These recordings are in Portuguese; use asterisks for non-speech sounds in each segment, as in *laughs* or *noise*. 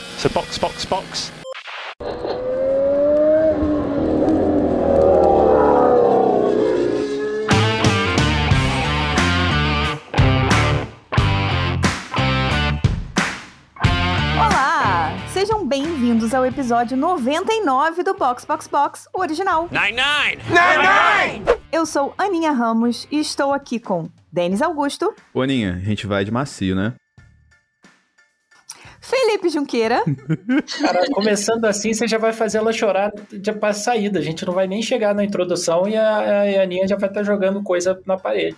So box, box, box. Olá! Sejam bem-vindos ao episódio 99 do Box Box Box o original. Nine, nine! Eu sou Aninha Ramos e estou aqui com Denis Augusto, Ô, Aninha, a gente vai de macio, né? Felipe Junqueira Cara, começando assim, você já vai fazer ela chorar já pra saída. A gente não vai nem chegar na introdução e a, a Aninha já vai estar jogando coisa na parede.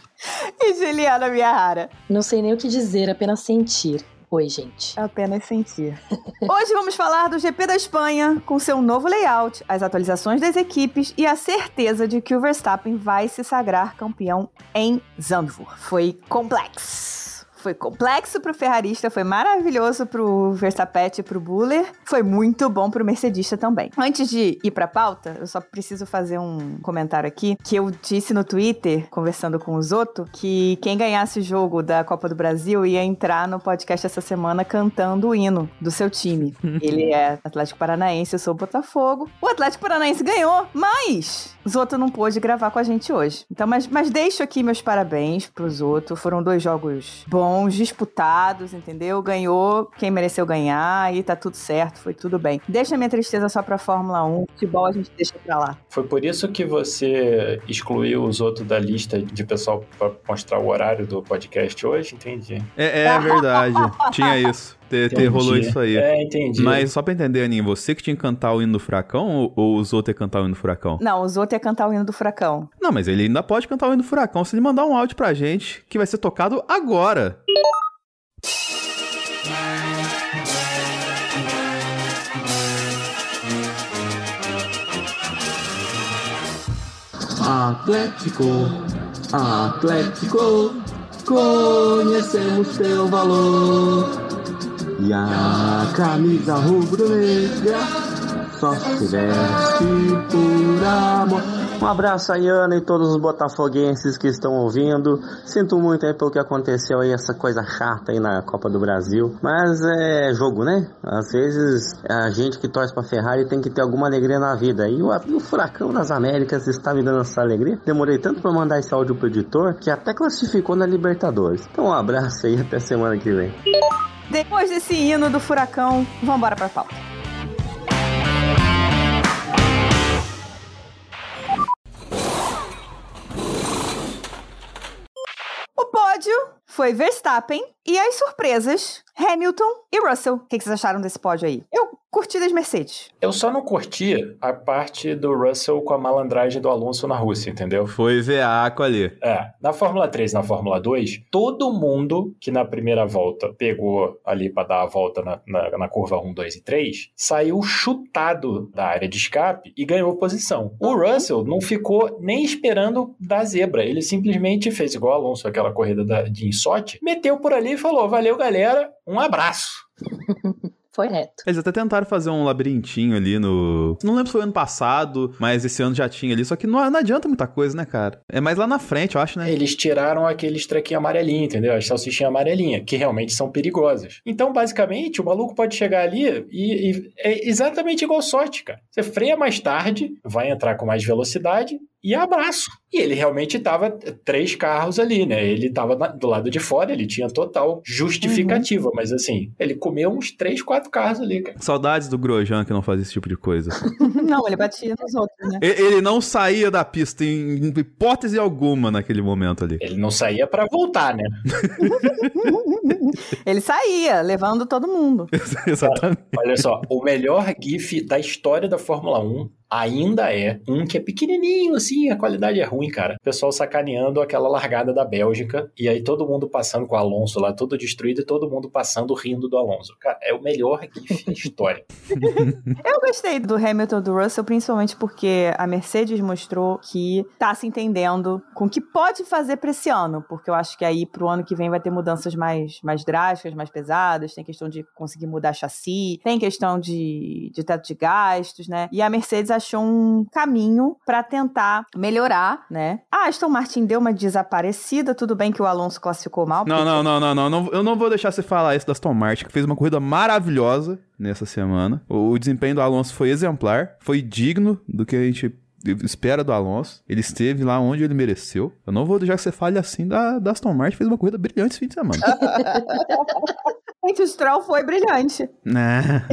e Juliana Miyahara. Não sei nem o que dizer, apenas sentir. Oi, gente. Apenas sentir. *laughs* Hoje vamos falar do GP da Espanha, com seu novo layout, as atualizações das equipes e a certeza de que o Verstappen vai se sagrar campeão em Zandvoort. Foi complexo. Foi complexo pro ferrarista, foi maravilhoso pro Verstappen e pro Buller, foi muito bom pro mercedista também. Antes de ir pra pauta, eu só preciso fazer um comentário aqui, que eu disse no Twitter, conversando com o Zoto, que quem ganhasse o jogo da Copa do Brasil ia entrar no podcast essa semana cantando o hino do seu time. *laughs* Ele é Atlético Paranaense, eu sou Botafogo. O Atlético Paranaense ganhou, mas Zoto não pôde gravar com a gente hoje. Então, mas, mas deixo aqui meus parabéns pro Zoto. Foram dois jogos bons, disputados, entendeu? Ganhou quem mereceu ganhar e tá tudo certo, foi tudo bem. Deixa minha tristeza só pra Fórmula 1. Futebol a gente deixa pra lá. Foi por isso que você excluiu os outros da lista de pessoal pra mostrar o horário do podcast hoje? Entendi. É, é verdade. *laughs* Tinha isso. Ter, ter rolou isso aí. É, entendi. Mas só pra entender, Aninha, você que tinha que cantar o hino do furacão ou, ou os outros ia cantar o hino do furacão? Não, o Zoto ia cantar o hino do Furacão. Não, mas ele ainda pode cantar o hino do furacão se ele mandar um áudio pra gente, que vai ser tocado agora. Atlético, Atlético, conhecemos teu valor. E a camisa rubro-negra só se veste por amor. Um abraço aí, Ana, e todos os botafoguenses que estão ouvindo. Sinto muito aí pelo que aconteceu aí, essa coisa chata aí na Copa do Brasil. Mas é jogo, né? Às vezes a gente que torce pra Ferrari tem que ter alguma alegria na vida. E o, o Furacão das Américas está me dando essa alegria. Demorei tanto pra mandar esse áudio pro editor que até classificou na Libertadores. Então um abraço aí, até semana que vem. Depois desse hino do Furacão, vambora pra pauta. O pódio foi Verstappen e as surpresas, Hamilton e Russell. O que vocês acharam desse pódio aí? Eu curti das Mercedes. Eu só não curti a parte do Russell com a malandragem do Alonso na Rússia, entendeu? Foi veaco ali. É, na Fórmula 3 na Fórmula 2, todo mundo que na primeira volta pegou ali pra dar a volta na, na, na curva 1, 2 e 3, saiu chutado da área de escape e ganhou posição. O Russell não ficou nem esperando da zebra, ele simplesmente fez igual o Alonso, aquela corrida da- de insote, meteu por ali e falou: valeu galera, um abraço. Foi reto. Eles até tentaram fazer um labirintinho ali no. Não lembro se foi ano passado, mas esse ano já tinha ali. Só que não, não adianta muita coisa, né, cara? É mais lá na frente, eu acho, né? Eles tiraram aqueles trequinhos amarelinhos, entendeu? As salsichinhas amarelinhas, que realmente são perigosas. Então, basicamente, o maluco pode chegar ali e, e é exatamente igual sorte, cara. Você freia mais tarde, vai entrar com mais velocidade e abraço. E ele realmente tava três carros ali, né? Ele tava na- do lado de fora, ele tinha total justificativa, mas assim, ele comeu uns três, quatro carros ali, cara. Saudades do Grosjean que não fazia esse tipo de coisa. *laughs* Não, ele batia nos outros, né? Ele não saía da pista em hipótese alguma naquele momento ali. Ele não saía pra voltar, né? *laughs* Ele saía, levando todo mundo. *laughs* Exatamente. Olha só, o melhor GIF da história da Fórmula 1 ainda é um que é pequenininho, assim, a qualidade é ruim, cara. O pessoal sacaneando aquela largada da Bélgica e aí todo mundo passando com o Alonso lá, todo destruído e todo mundo passando rindo do Alonso. Cara, é o melhor GIF da história. *laughs* Eu gostei do Hamilton do Russell, principalmente porque a Mercedes mostrou que tá se entendendo com o que pode fazer pra esse ano, porque eu acho que aí pro ano que vem vai ter mudanças mais, mais drásticas, mais pesadas, tem questão de conseguir mudar chassi, tem questão de, de teto de gastos, né? E a Mercedes achou um caminho para tentar melhorar, né? A Aston Martin deu uma desaparecida, tudo bem que o Alonso classificou mal. Não, porque- não, não, não, não. Eu não vou deixar você falar isso da Aston Martin, que fez uma corrida maravilhosa nessa semana. O, o desempenho do Alonso foi exemplar, foi digno do que a gente espera do Alonso. Ele esteve lá onde ele mereceu. Eu não vou deixar que você fale assim da, da Aston Martin, fez uma corrida brilhante esse fim de semana. *laughs* *laughs* Gente, o Stroll foi brilhante. Né?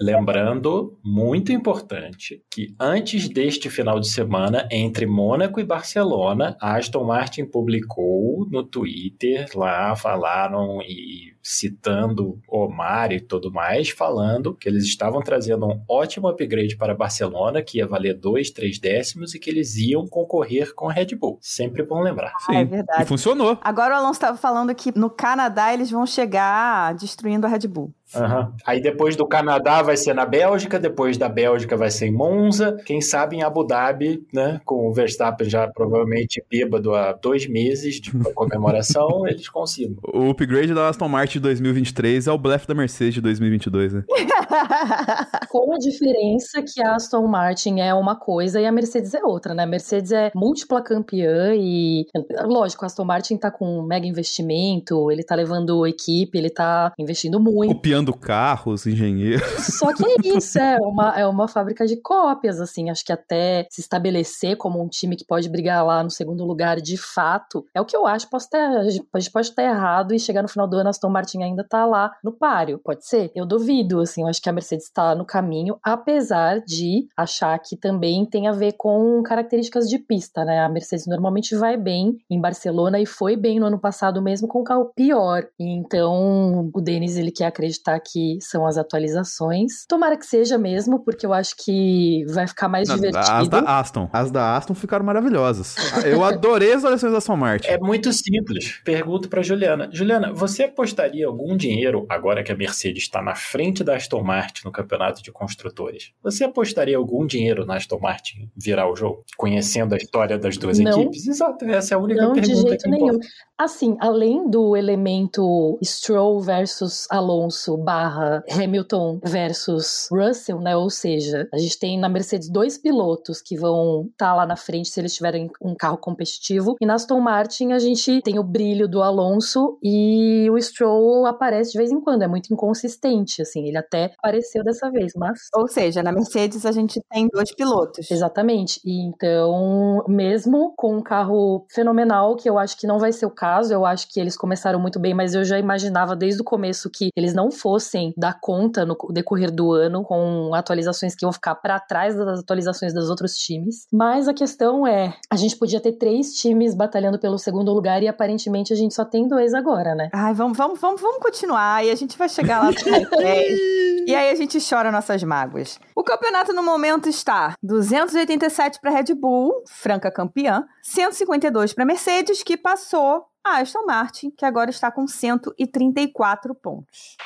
Lembrando, muito importante, que antes deste final de semana, entre Mônaco e Barcelona, a Aston Martin publicou no Twitter, lá falaram e citando Omar e tudo mais, falando que eles estavam trazendo um ótimo upgrade para Barcelona, que ia valer dois, três décimos, e que eles iam concorrer com a Red Bull. Sempre bom lembrar. Ah, é verdade. E funcionou. Agora o Alonso estava falando que no Canadá eles vão chegar destruindo a Red Bull. Aham. Aí depois do Canadá vai ser na Bélgica, depois da Bélgica vai ser em Monza, quem sabe em Abu Dhabi, né? Com o Verstappen já provavelmente bêbado há dois meses de *laughs* comemoração, eles consigam. O upgrade da Aston Martin de 2023 é o blefe da Mercedes de 2022, né? *laughs* Com a diferença que a Aston Martin é uma coisa e a Mercedes é outra, né? A Mercedes é múltipla campeã e, lógico, a Aston Martin tá com um mega investimento, ele tá levando equipe, ele tá investindo muito. Copiando carros, engenheiros. Só que é isso, é uma, é uma fábrica de cópias, assim. Acho que até se estabelecer como um time que pode brigar lá no segundo lugar de fato, é o que eu acho. Posso ter, a gente pode estar errado e chegar no final do ano a Aston Martin ainda tá lá no páreo. Pode ser? Eu duvido, assim. Eu acho que a Mercedes está no caminho, apesar de achar que também tem a ver com características de pista, né? A Mercedes normalmente vai bem em Barcelona e foi bem no ano passado mesmo com o carro pior. Então, o Denis, ele quer acreditar que são as atualizações. Tomara que seja mesmo, porque eu acho que vai ficar mais Não, divertido. As da Aston. As da Aston ficaram maravilhosas. Eu adorei as variações da Aston Martin. É muito simples. Pergunto para Juliana. Juliana, você apostaria algum dinheiro, agora que a Mercedes está na frente da Aston Martin no campeonato de construtores? Você apostaria algum dinheiro na Aston Martin virar o jogo? Conhecendo a história das duas Não. equipes? Exato, essa é a única Não, de pergunta jeito que nenhum. importa. Assim, além do elemento Stroll versus Alonso barra Hamilton versus Russell, né? Ou seja, a gente tem na Mercedes dois pilotos que vão estar lá na frente se eles tiverem um carro competitivo. E na Aston Martin a gente tem o brilho do Alonso e o Stroll aparece de vez em quando. É muito inconsistente, assim. Ele até apareceu dessa vez, mas Ou seja, na Mercedes a gente tem dois pilotos. Exatamente. E então, mesmo com um carro fenomenal, que eu acho que não vai ser o caso, eu acho que eles começaram muito bem, mas eu já imaginava desde o começo que eles não fossem dar conta no decorrer do ano com atualizações que iam ficar para trás das atualizações dos outros times. Mas a questão é, a gente podia ter três times batalhando pelo segundo lugar e aparentemente a gente só tem dois agora, né? Ai, vamos, vamos, vamos, vamos continuar e a gente vai chegar lá no top 10. E aí a gente chora nossas mágoas. O campeonato no momento está 287 para Red Bull, franca campeã, 152 para Mercedes, que passou a Aston Martin, que agora está com 134 pontos.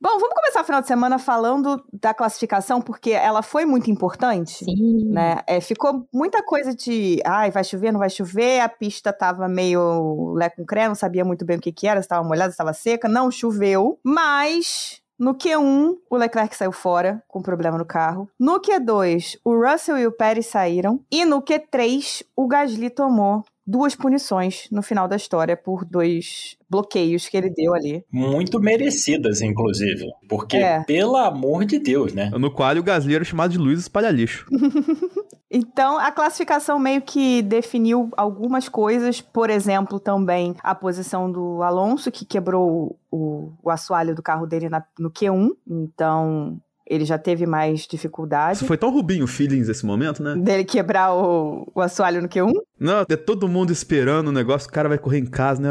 Bom, vamos começar o final de semana falando da classificação, porque ela foi muito importante Sim. né? É, ficou muita coisa de, ai, vai chover, não vai chover, a pista tava meio lé com cré, não sabia muito bem o que que era, se estava molhada, se estava seca, não choveu, mas... No Q1, o Leclerc saiu fora com problema no carro. No Q2, o Russell e o Pérez saíram. E no Q3, o Gasly tomou duas punições no final da história por dois bloqueios que ele deu ali. Muito merecidas, inclusive. Porque, É. pelo amor de Deus, né? No qual o Gasly era chamado de Luiz Espalha-Lixo. *laughs* Então, a classificação meio que definiu algumas coisas, por exemplo, também a posição do Alonso, que quebrou o, o assoalho do carro dele na- no Q1, então ele já teve mais dificuldade. Isso foi tão Rubinho Feelings esse momento, né? Dele quebrar o, o assoalho no Q1? Não, é todo mundo esperando o negócio, o cara vai correr em casa, né?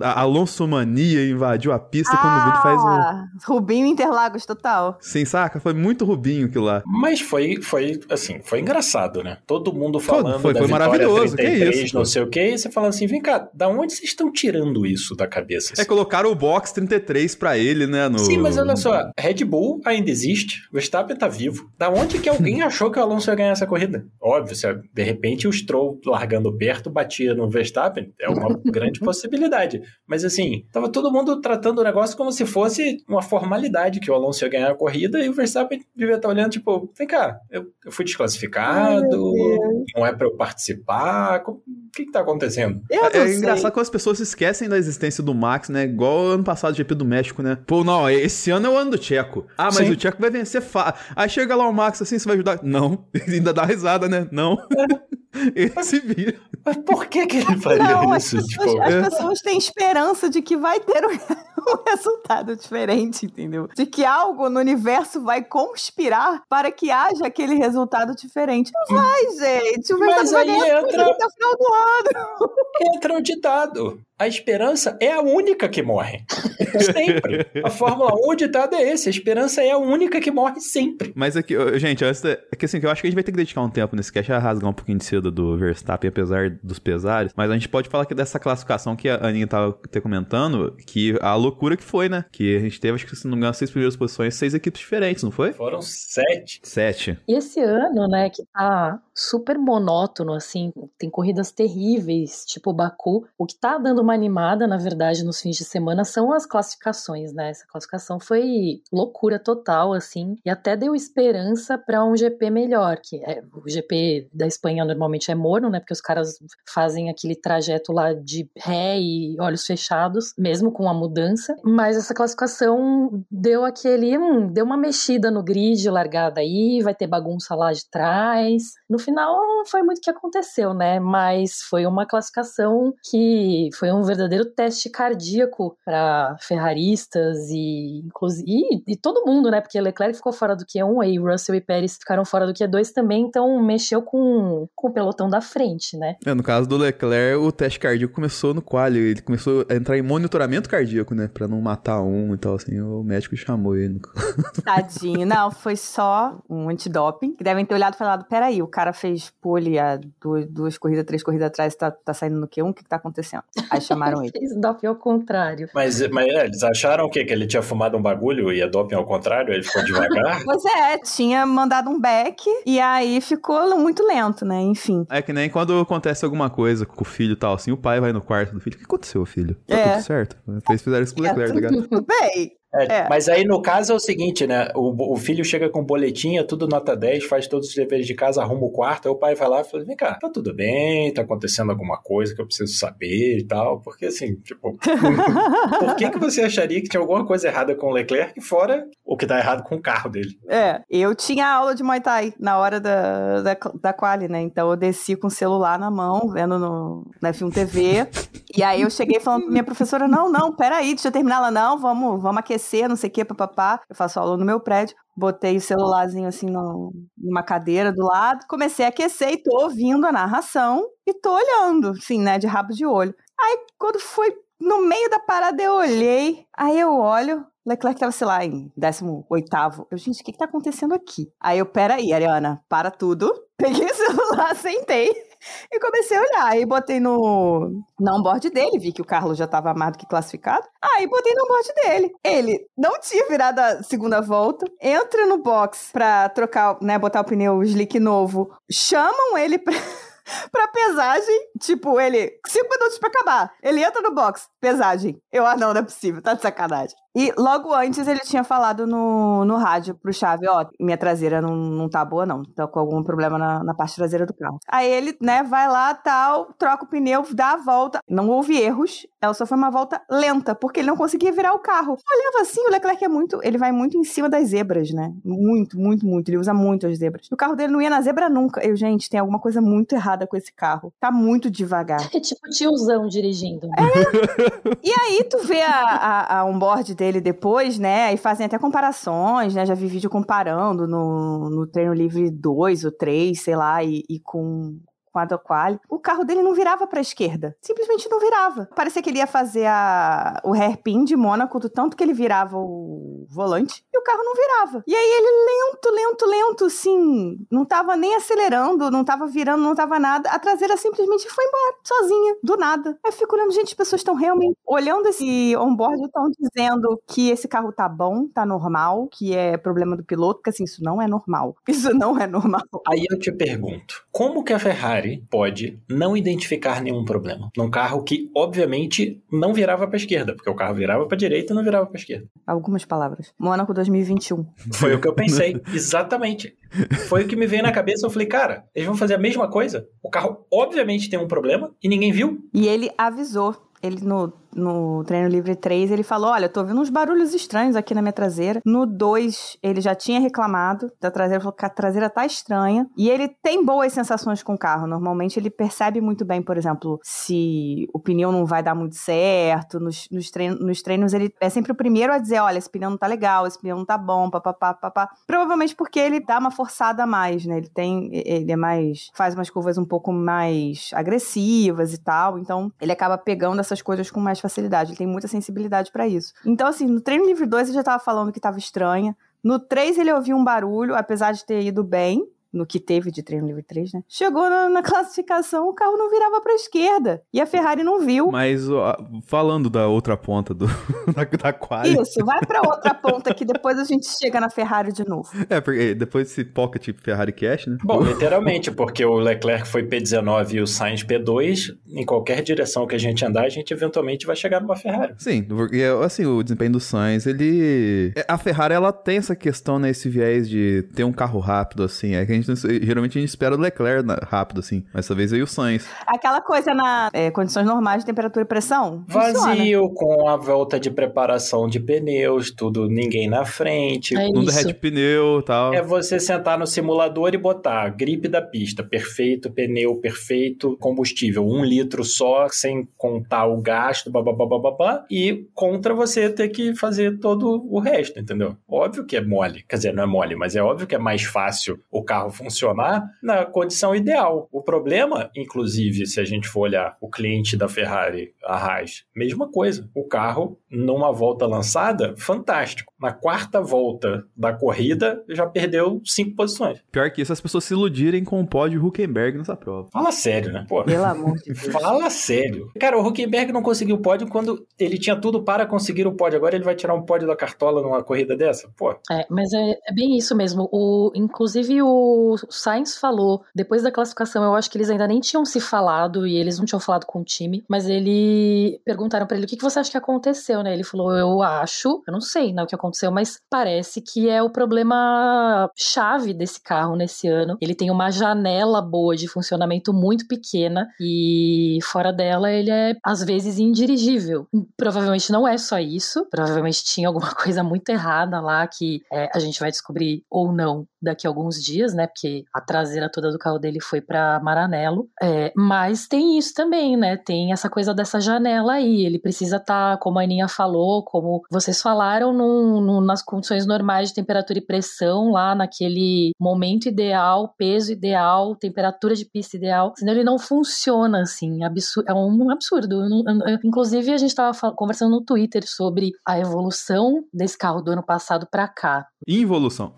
A Alonso Mania invadiu a pista quando o vídeo faz. Ah, Rubinho Interlagos total. Sem saca? Foi muito Rubinho aquilo lá. Mas foi, foi assim, foi engraçado, né? Todo mundo falando foi- da foi vitória maravilhoso, que 33, isso, não pô. sei o quê, e você fala assim, vem cá, da onde vocês estão tirando isso da cabeça? É, colocaram o box 33 pra ele, né? No... Sim, mas olha só, Red Bull ainda existe, Verstappen tá vivo. Da onde que alguém *laughs* achou que o Alonso ia ganhar essa corrida? Óbvio, se de repente o Stroll largando perto, batia no Verstappen, é uma *laughs* grande possibilidade. Mas assim, tava todo mundo tratando o negócio como se fosse uma formalidade que o Alonso ia ganhar a corrida e o Verstappen devia estar olhando, tipo, vem cá, eu, eu fui desclassificado, não é para eu participar, o que que tá acontecendo? É, é engraçado que as pessoas se esquecem da existência do Max, né? Igual ano passado, GP do México, né? Pô, não, esse ano é o ano do Tcheco. Ah, mas Sim. o Tcheco vai vencer fa... Aí chega lá o Max assim, você vai ajudar? Não. *laughs* ainda dá risada, né? Não. Ele se vira. Mas por que que ele faria Não, as isso? pessoas, Tipo, as pessoas têm esperança de que vai ter um, *laughs* um resultado diferente, entendeu? De que algo no universo vai conspirar para que haja aquele resultado diferente. Não vai, gente. O Mas vai aí entra- até o final do ano. *laughs* entra um ditado. A esperança é a única que morre. Sempre. A Fórmula 1, o ditado é esse. A esperança é a única que morre sempre. Mas aqui, gente, antes da- é que assim, eu acho que a gente vai ter que dedicar um tempo nesse cast a rasgar um pouquinho de cedo do Verstappen, apesar dos pesares. Mas a gente pode falar que dessa classificação que a Aninha tava até comentando, que a loucura que foi, né? Que a gente teve, acho que se não me engano, seis primeiras posições, seis equipes diferentes, não foi? Foram sete. Sete. E esse ano, né, que tá super monótono, assim, tem corridas terríveis, tipo Baku. O que tá dando uma animada, na verdade, nos fins de semana são as classificações, né? Essa classificação foi loucura total, assim, e até deu esperança para um GP melhor, que é o GP da Espanha normalmente é morno, né? Porque os caras fazem aquele trajeto lá de ré e olhos fechados, mesmo com a mudança. Mas essa classificação deu aquele, hum, deu uma mexida no grid, largada aí, vai ter bagunça lá de trás. No final não foi muito o que aconteceu, né? Mas foi uma classificação que foi um verdadeiro teste cardíaco para ferraristas e e, e todo mundo, né? Porque Leclerc ficou fora do Q1 aí Russell e Pérez ficaram fora do Q2 também, então mexeu com, com o pelotão da frente, né? É, no caso do Leclerc, o teste cardíaco começou no quali. Ele começou a entrar em monitoramento cardíaco, né? Pra não matar um e tal, assim. O médico chamou ele. *laughs* Tadinho. Não, foi só um antidoping. Que devem ter olhado e falado: peraí, o cara fez pole há duas, duas corridas, três corridas atrás, tá, tá saindo no Q1, o que, que tá acontecendo? Aí chamaram ele. *laughs* Fez doping ao contrário. Mas, mas é, eles acharam o quê? Que ele tinha fumado um bagulho e a doping ao contrário? Ele ficou devagar? *laughs* Pois é, tinha mandado um back e aí ficou muito lento, né? Enfim. É que nem quando acontece alguma coisa com o filho e tal, assim, o pai vai no quarto do filho. O que aconteceu, filho? Tá É. tudo certo? Eles fizeram isso com o Leclerc, tá ligado? Tudo bem. É, É. Mas aí no caso é o seguinte, né? O, o filho chega com boletinha, tudo nota 10, faz todos os deveres de casa, arruma o quarto, aí o pai vai lá e fala: vem cá, tá tudo bem, tá acontecendo alguma coisa que eu preciso saber e tal. Porque assim, tipo, *laughs* por que, que você acharia que tinha alguma coisa errada com o Leclerc, fora o que tá errado com o carro dele? É, eu tinha aula de Muay Thai na hora da, da, da quali, né? Então eu desci com o celular na mão, vendo no, na F1 TV. e aí eu cheguei falando pra minha professora: não, não, peraí, deixa eu terminar ela, não, vamos, vamos aquecer, não sei o que, papapá. Eu faço aula no meu prédio. Botei o celularzinho assim no, numa cadeira do lado, comecei a aquecer e tô ouvindo a narração e tô olhando, assim, né, de rabo de olho. Aí quando foi no meio da parada eu olhei, aí eu olho, Leclerc tava, sei lá, em 18º. Eu, gente, o que que tá acontecendo aqui? Aí eu, peraí, Ariana, para tudo. *laughs* Peguei o celular, sentei e comecei a olhar. Aí botei no, no onboard dele, vi que o Carlos já tava mais do que classificado. Aí botei no onboard dele. Ele não tinha virado a segunda volta, entra no box pra trocar, né, botar o pneu slick novo. Chamam ele pra... *laughs* pra pesagem, tipo, ele, cinco minutos pra acabar. Ele entra no box, pesagem. Eu, ah, não, não é possível, tá de sacanagem. E logo antes ele tinha falado no, no rádio pro Chave, ó, minha traseira não, não tá boa, não. Tá com algum problema na, na parte traseira do carro. Aí ele, né, vai lá, tal, troca o pneu, dá a volta. Não houve erros, ela só foi uma volta lenta, porque ele não conseguia virar o carro. Olhava assim, o Leclerc é muito, ele vai muito em cima das zebras, né? Muito, muito, muito. Ele usa muito as zebras. O carro dele não ia na zebra nunca. Eu, gente, tem alguma coisa muito errada com esse carro. Tá muito devagar. *laughs* É tipo tiozão dirigindo. E aí tu vê a, a, a onboard dele depois, né? E fazem até comparações, né? Já vi vídeo comparando no, no treino livre 2 ou 3, sei lá, e, e com. Com a do quali. O carro dele não virava pra esquerda. Simplesmente não virava. Parecia que ele ia fazer a, o hairpin de Mônaco, do tanto que ele virava o volante, e o carro não virava. E aí ele lento, lento, lento, assim, não tava nem acelerando, não tava virando, não tava nada. A traseira simplesmente foi embora, sozinha, do nada. Eu fico olhando, gente, as pessoas estão realmente olhando esse onboard, estão dizendo que esse carro tá bom, tá normal, que é problema do piloto, porque assim, isso não é normal. Isso não é normal. Aí eu te pergunto, como que a Ferrari Ferrari pode não identificar nenhum problema num carro que, obviamente, não virava para esquerda, porque o carro virava para direita e não virava para esquerda. Algumas palavras. Mônaco 2021. Foi o que eu pensei, *laughs* exatamente. Foi o que me veio na cabeça. Eu falei, cara, eles vão fazer a mesma coisa. O carro, obviamente, tem um problema e ninguém viu. E ele avisou. Ele no no treino livre 3, ele falou: Olha, tô ouvindo uns barulhos estranhos aqui na minha traseira. No 2, ele já tinha reclamado da traseira, falou que a traseira tá estranha. E ele tem boas sensações com o carro. Normalmente ele percebe muito bem, por exemplo, se o pneu não vai dar muito certo. Nos, nos, treinos, nos treinos, ele é sempre o primeiro a dizer: Olha, esse pneu não tá legal, esse pneu não tá bom, papapá, papá. Provavelmente porque ele dá uma forçada a mais, né? Ele tem. Ele é mais. faz umas curvas um pouco mais agressivas e tal. Então, ele acaba pegando essas coisas com mais facilidade, ele tem muita sensibilidade para isso. Então, assim, no treino livre 2 ele já tava falando que tava estranha. No 3 ele ouviu um barulho, apesar de ter ido bem no que teve de treino livre 3, né? Chegou na, na classificação, o carro não virava para esquerda. E a Ferrari não viu. Mas ó, falando da outra ponta do, *laughs* da, da quali... Isso, vai para outra ponta que depois a gente chega na Ferrari de novo. É, porque depois desse pocket Ferrari Cash, né? Bom, literalmente, porque o Leclerc foi P19 e o Sainz P2, em qualquer direção que a gente andar, a gente eventualmente vai chegar numa Ferrari. Sim, porque assim, o desempenho do Sainz, ele... A Ferrari, ela tem essa questão, né, esse viés de ter um carro rápido, assim, é que a gente gente, geralmente a gente espera o Leclerc rápido, assim. Mas dessa vez veio o Sainz. Aquela coisa na é, condições normais de temperatura e pressão. Vazio, funciona. com a volta de preparação de pneus, tudo, ninguém na frente. É isso. derrete pneu e tal. É você sentar no simulador e botar gripe da pista, perfeito, pneu perfeito, combustível, um litro só, sem contar o gasto, babá, e contra você ter que fazer todo o resto, entendeu? Óbvio que é mole, quer dizer, não é mole, mas é óbvio que é mais fácil o carro funcionar na condição ideal. O problema, inclusive, se a gente for olhar o cliente da Ferrari, a Haas, mesma coisa. O carro, numa volta lançada, fantástico. Na quarta volta da corrida, já perdeu cinco posições. Pior que isso, as pessoas se iludirem com o pódio Huckenberg nessa prova. Fala sério, né? Pô. Pelo amor de Deus. Fala sério. Cara, o Huckenberg não conseguiu o pódio quando ele tinha tudo para conseguir o pódio. Agora ele vai tirar um pódio da cartola numa corrida dessa? Pô. É, mas é, é bem isso mesmo. O, inclusive o Sainz falou, depois da classificação, eu acho que eles ainda nem tinham se falado e eles não tinham falado com o time, mas ele perguntaram para ele o que, que você acha que aconteceu, né? Ele falou, eu acho, eu não sei né, o que aconteceu, mas parece que é o problema chave desse carro nesse ano. Ele tem uma janela boa de funcionamento muito pequena e fora dela ele é às vezes indirigível. Provavelmente não é só isso, provavelmente tinha alguma *laughs* coisa muito errada lá que é, a gente vai descobrir ou não daqui a alguns dias, né? Porque a traseira toda do carro dele foi para Maranello. É, mas tem isso também, né? Tem essa coisa dessa janela aí. Ele precisa estar, tá, como a Aninha falou, como vocês falaram, num, num, nas condições normais de temperatura e pressão, lá naquele momento ideal, peso ideal, temperatura de pista ideal. Senão ele não funciona assim. Absurdo, é um absurdo. Eu, eu, eu, inclusive, a gente estava conversando no Twitter sobre a evolução desse carro do ano passado para cá. Involução.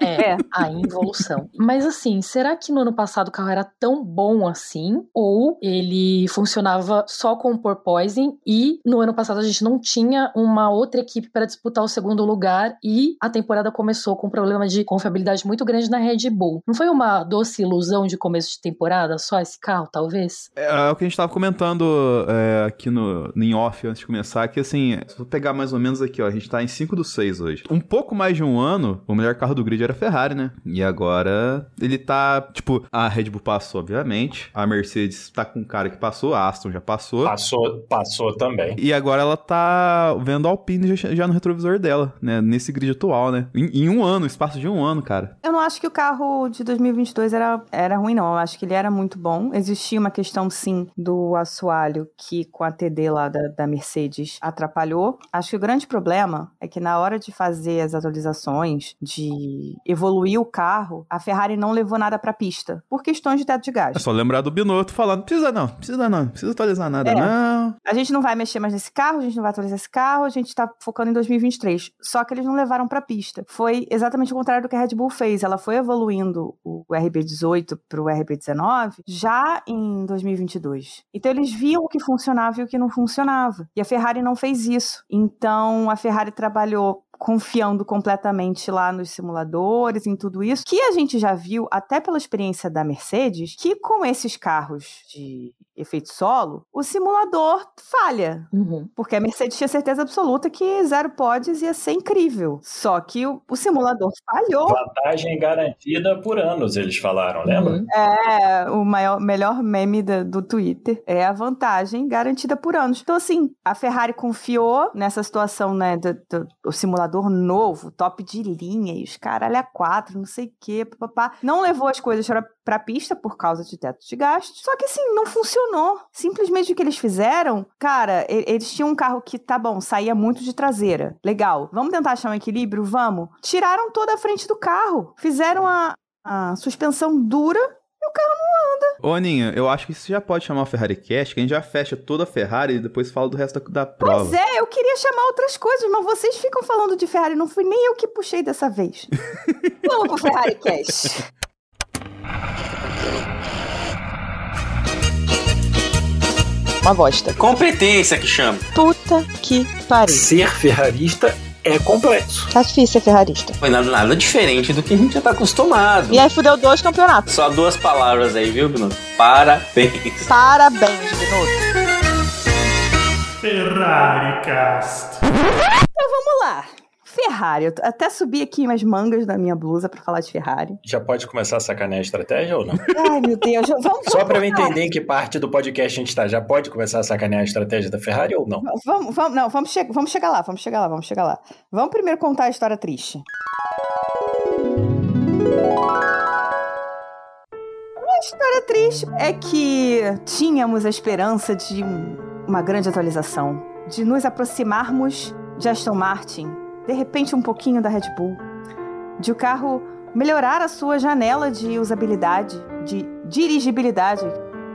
É, *laughs* a involução. *laughs* Mas assim, será que no ano passado o carro era tão bom assim? Ou ele funcionava só com o porpoising e no ano passado a gente não tinha uma outra equipe para disputar o segundo lugar e a temporada começou com um problema de confiabilidade muito grande na Red Bull. Não foi uma doce ilusão de começo de temporada só esse carro, talvez? É, é o que a gente tava comentando é, aqui no, no off antes de começar, que assim, eu pegar mais ou menos aqui, ó, a gente tá em 5 do 6 hoje. Um pouco mais de um ano, o melhor carro do grid era a Ferrari, né? E agora ele tá, tipo, a Red Bull passou, obviamente. A Mercedes tá com um cara que passou, a Aston já passou. Passou, passou também. E agora ela tá vendo a Alpine já, já no retrovisor dela, né? Nesse grid atual, né? Em, em, um ano, espaço de um ano, cara. Eu não acho que o carro de 2022 era, era ruim, não. Eu acho que ele era muito bom. Existia uma questão, sim, do assoalho que com a TD lá da, da Mercedes atrapalhou. Acho que o grande problema é que na hora de fazer as atualizações, de evoluir o carro, a Ferrari não levou nada pra pista, por questões de teto de gás. É só lembrar do Binotto falando, precisa não, precisa não, precisa atualizar nada, É. não. A gente não vai mexer mais nesse carro, a gente não vai atualizar esse carro, a gente tá focando em 2023. Só que eles não levaram pra pista. Foi exatamente o contrário do que a Red Bull fez. Ela foi evoluindo o RB18 pro RB19 já em 2022. Então eles viam o que funcionava e o que não funcionava. E a Ferrari não fez isso. Então a Ferrari trabalhou confiando completamente lá nos simuladores, em tudo isso, que a gente já viu, até pela experiência da Mercedes, que com esses carros de efeito solo, o simulador falha. Uhum. Porque a Mercedes tinha certeza absoluta que zero pods ia ser incrível. Só que o, o simulador falhou. Vantagem garantida por anos, eles falaram, lembra? Uhum. É, o maior, melhor meme da- do Twitter é a vantagem garantida por anos. Então, assim, a Ferrari confiou nessa situação, né, do, do- do simulador novo, top de linha, e os caralho a quatro, não sei o quê, papapá. Não levou as coisas pra, pra pista por causa de teto de gastos. Só que, assim, não funcionou. Simplesmente o que eles fizeram, cara, e- eles tinham um carro que, tá bom, saía muito de traseira. Legal. Vamos tentar achar um equilíbrio? Vamos. Tiraram toda a frente do carro. Fizeram a, a suspensão dura Ô, Aninha, eu acho que isso já pode chamar o Ferrari Cash, que a gente já fecha toda a Ferrari e depois fala do resto da, da prova. Pois é, eu queria chamar outras coisas, mas vocês ficam falando de Ferrari, não fui nem eu que puxei dessa vez. *laughs* Vamos pro Ferrari Cash. Uma bosta. Competência que chama. Puta que pariu. Ser ferrarista é complexo. Tá difícil ser ferrarista. Foi nada, nada diferente do que a gente já tá acostumado. E aí fudeu dois campeonatos. Só duas palavras aí, viu, Bruno? Parabéns. Parabéns, Binotto. Ferrari Cast. Vamos lá. Ferrari, eu até subi aqui umas mangas da minha blusa pra falar de Ferrari. Já pode começar a sacanear a estratégia ou não? Ai, meu Deus, vamos, Só pra eu entender em que parte do podcast a gente tá, já pode começar a sacanear a estratégia da Ferrari ou não? Vamos, vamos, não, vamos, che vamos chegar lá, vamos chegar lá, vamos chegar lá. Vamos primeiro contar a história triste. A história triste é que tínhamos a esperança de um- uma grande atualização, de nos aproximarmos de Aston Martin, de repente um pouquinho da Red Bull, de o carro melhorar a sua janela de usabilidade, de dirigibilidade.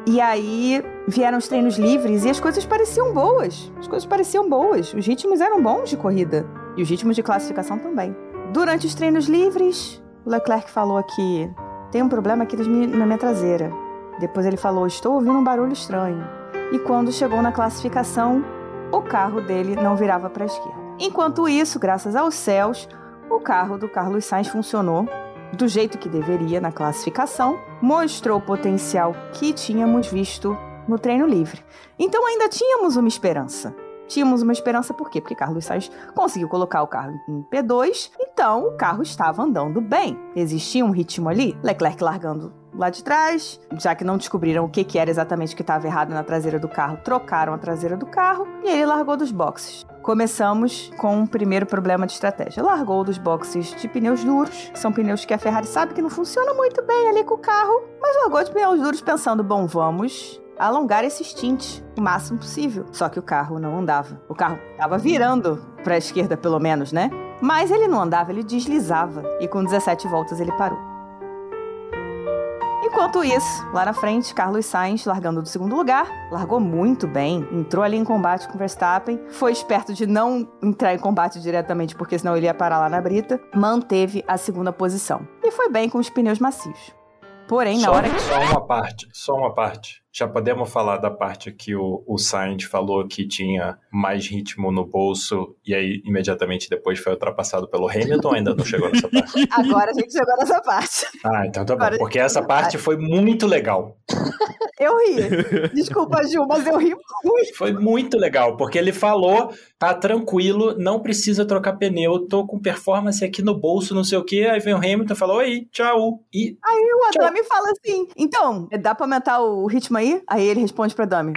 E aí vieram os treinos livres e as coisas pareciam boas. As coisas pareciam boas. Os ritmos eram bons de corrida. E os ritmos de classificação também. Durante os treinos livres, o Leclerc falou que tem um problema aqui na minha traseira. Depois ele falou: Estou ouvindo um barulho estranho. E quando chegou na classificação, o carro dele não virava para a esquerda. Enquanto isso, graças aos céus, o carro do Carlos Sainz funcionou do jeito que deveria na classificação, mostrou o potencial que tínhamos visto no treino livre. Então ainda tínhamos uma esperança. Tínhamos uma esperança por quê? Porque Carlos Sainz conseguiu colocar o carro em P2, então o carro estava andando bem. Existia um ritmo ali, Leclerc largando lá de trás, já que não descobriram o que, que era exatamente o que estava errado na traseira do carro, trocaram a traseira do carro e ele largou dos boxes. Começamos com um primeiro problema de estratégia. Largou dos boxes de pneus duros, são pneus que a Ferrari sabe que não funcionam muito bem ali com o carro, mas largou de pneus duros pensando, bom, vamos alongar esse stint o máximo possível. Só que o carro não andava. O carro estava virando para a esquerda, pelo menos, né? Mas ele não andava, ele deslizava. E com 17 voltas ele parou. Enquanto isso, lá na frente, Carlos Sainz, largando do segundo lugar, largou muito bem, entrou ali em combate com Verstappen, foi esperto de não entrar em combate diretamente, porque senão ele ia parar lá na brita, manteve a segunda posição. E foi bem com os pneus macios. Porém, na só, hora que. só uma parte, só uma parte. Já podemos falar da parte que o, o Sainz falou que tinha mais ritmo no bolso e aí imediatamente depois foi ultrapassado pelo Hamilton, ainda não chegou nessa parte. *laughs* Agora a gente chegou nessa parte. Ah, então tá bom, Agora- porque essa parte foi muito legal. Eu ri. Desculpa, Ju, mas eu ri muito. Foi muito legal, porque ele falou, tá tranquilo, não precisa trocar pneu, tô com performance aqui no bolso, não sei o que. Aí vem o Hamilton e falou, oi, tchau. E O Tchau. Adami fala assim: então, dá pra aumentar o ritmo aí? Aí? Ele responde pra Adami: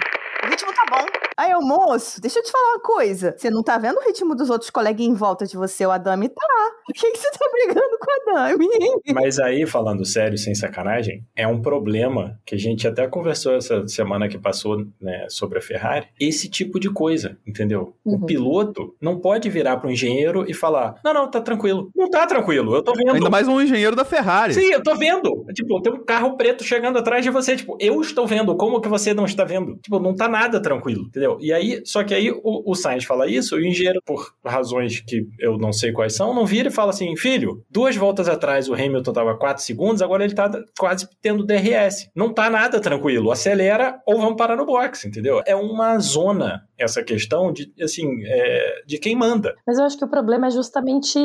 o ritmo tá bom. Aí eu, moço, deixa eu te falar uma coisa. Você não tá vendo o ritmo dos outros coleguinhas em volta de você? O Adami tá. Por que, que você tá brigando com o Adami? Mas aí, falando sério, sem sacanagem, é um problema que a gente até conversou essa semana que passou né, sobre a Ferrari. Esse tipo de coisa, entendeu? O Uhum. piloto não pode virar para um engenheiro e falar: Não, não, tá tranquilo. Não tá tranquilo, eu tô vendo. Ainda mais um engenheiro da Ferrari. Sim, eu tô vendo. Tipo, tem um carro preto chegando atrás de você. Tipo, eu estou vendo. Como que você não está vendo? Tipo, não tá nada tranquilo, entendeu? E aí, só que aí o, o Sainz fala isso, o engenheiro, por razões que eu não sei quais são, não vira e fala assim, filho, duas voltas atrás o Hamilton tava 4 segundos, agora ele tá quase tendo DRS. Não tá nada tranquilo, acelera ou vamos parar no box, entendeu? É uma zona essa questão de, assim, é, de quem manda. Mas eu acho que o problema é justamente